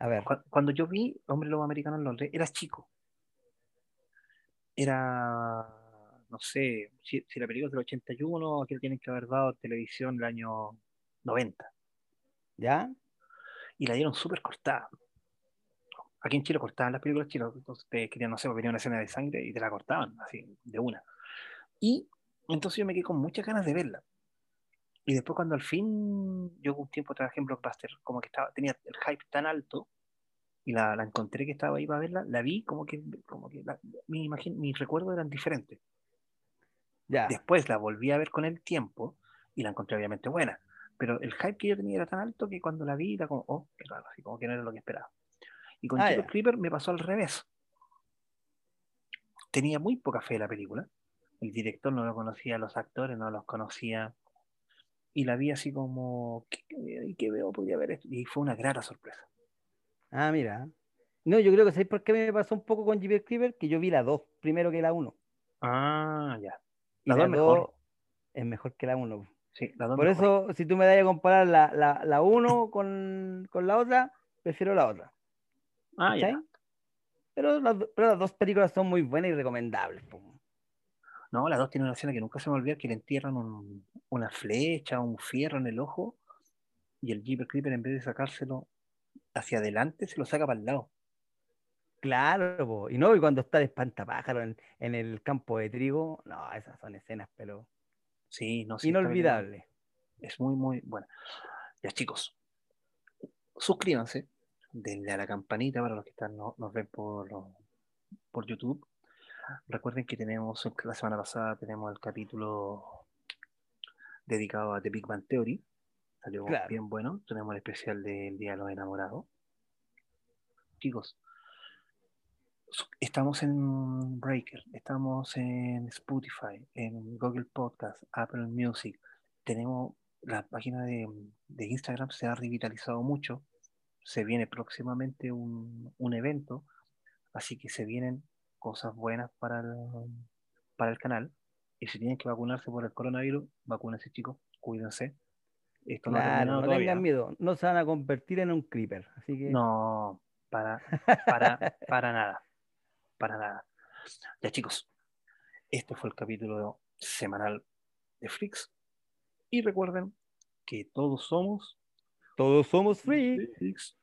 A ver, Cu- Cuando yo vi Hombre Lobo Americano en Londres, era chico. Era, no sé, si, si la película es del 81, aquí la tienen que haber dado televisión el año 90. ¿ya? Y la dieron súper cortada. Aquí en Chile cortaban las películas chinas, entonces te querían, no sé, venía una escena de sangre y te la cortaban, así, de una. Y entonces yo me quedé con muchas ganas de verla. Y después cuando al fin, yo un tiempo trabajé en Blockbuster, como que estaba, tenía el hype tan alto, y la, la encontré que estaba ahí para verla, la vi como que, como que la- mi imagen, mis recuerdos eran diferentes. Ya. Después la volví a ver con el tiempo y la encontré obviamente buena. Pero el hype que yo tenía era tan alto que cuando la vi era como, oh, qué raro, así como que no era lo que esperaba. Y con Ah. Creeper me pasó al revés. Tenía muy poca fe en la película. El director no lo conocía, los actores no los conocía. Y la vi así como, ¿qué, qué- qué veo? Podría ver esto. Y fue una grata sorpresa. Ah, mira. No, yo creo que ¿sabéis por qué me pasó un poco con Jeepers Creeper? Que yo vi la 2 primero que la 1. Ah, ya. La la dos mejor. 2 es mejor que la 1. Sí, la Por mejor. eso, si tú me das a comparar la, la, la 1 con, con la otra, prefiero la otra. Ah, ya. Pero las, do- pero las dos películas son muy buenas y recomendables. po. No, las dos tienen una escena que nunca se me olvida, que le entierran un- una flecha, un fierro en el ojo, y el Jeepers Creeper en vez de sacárselo hacia adelante, se lo saca para el lado. Claro, po. y no, y cuando está de espantapájaro en, en el campo de trigo, no, esas son escenas, pero Sí, no, sí, película inolvidables. Es muy, muy buena. Ya, chicos, suscríbanse, denle a la campanita para los que están, no- nos ven por, por YouTube. Recuerden que tenemos, la semana pasada tenemos el capítulo dedicado a The Big Bang Theory. Salió Claro. bien bueno. Tenemos el especial del Día de los Enamorados. Chicos, estamos en Breaker, estamos en Spotify, en Google Podcast, Apple Music. Tenemos la página de, de Instagram, se ha revitalizado mucho. Se viene próximamente un, un evento, así que se vienen cosas buenas para el, para el canal. Y si tienen que vacunarse por el coronavirus, vacúnense, chicos, cuídense. Esto Claro, no tengan miedo, no se van a convertir en un creeper. Así que No, para, para, para nada. Para nada. Ya, chicos, este fue el capítulo semanal de Freaks. Y recuerden que todos somos todos somos free. Freaks.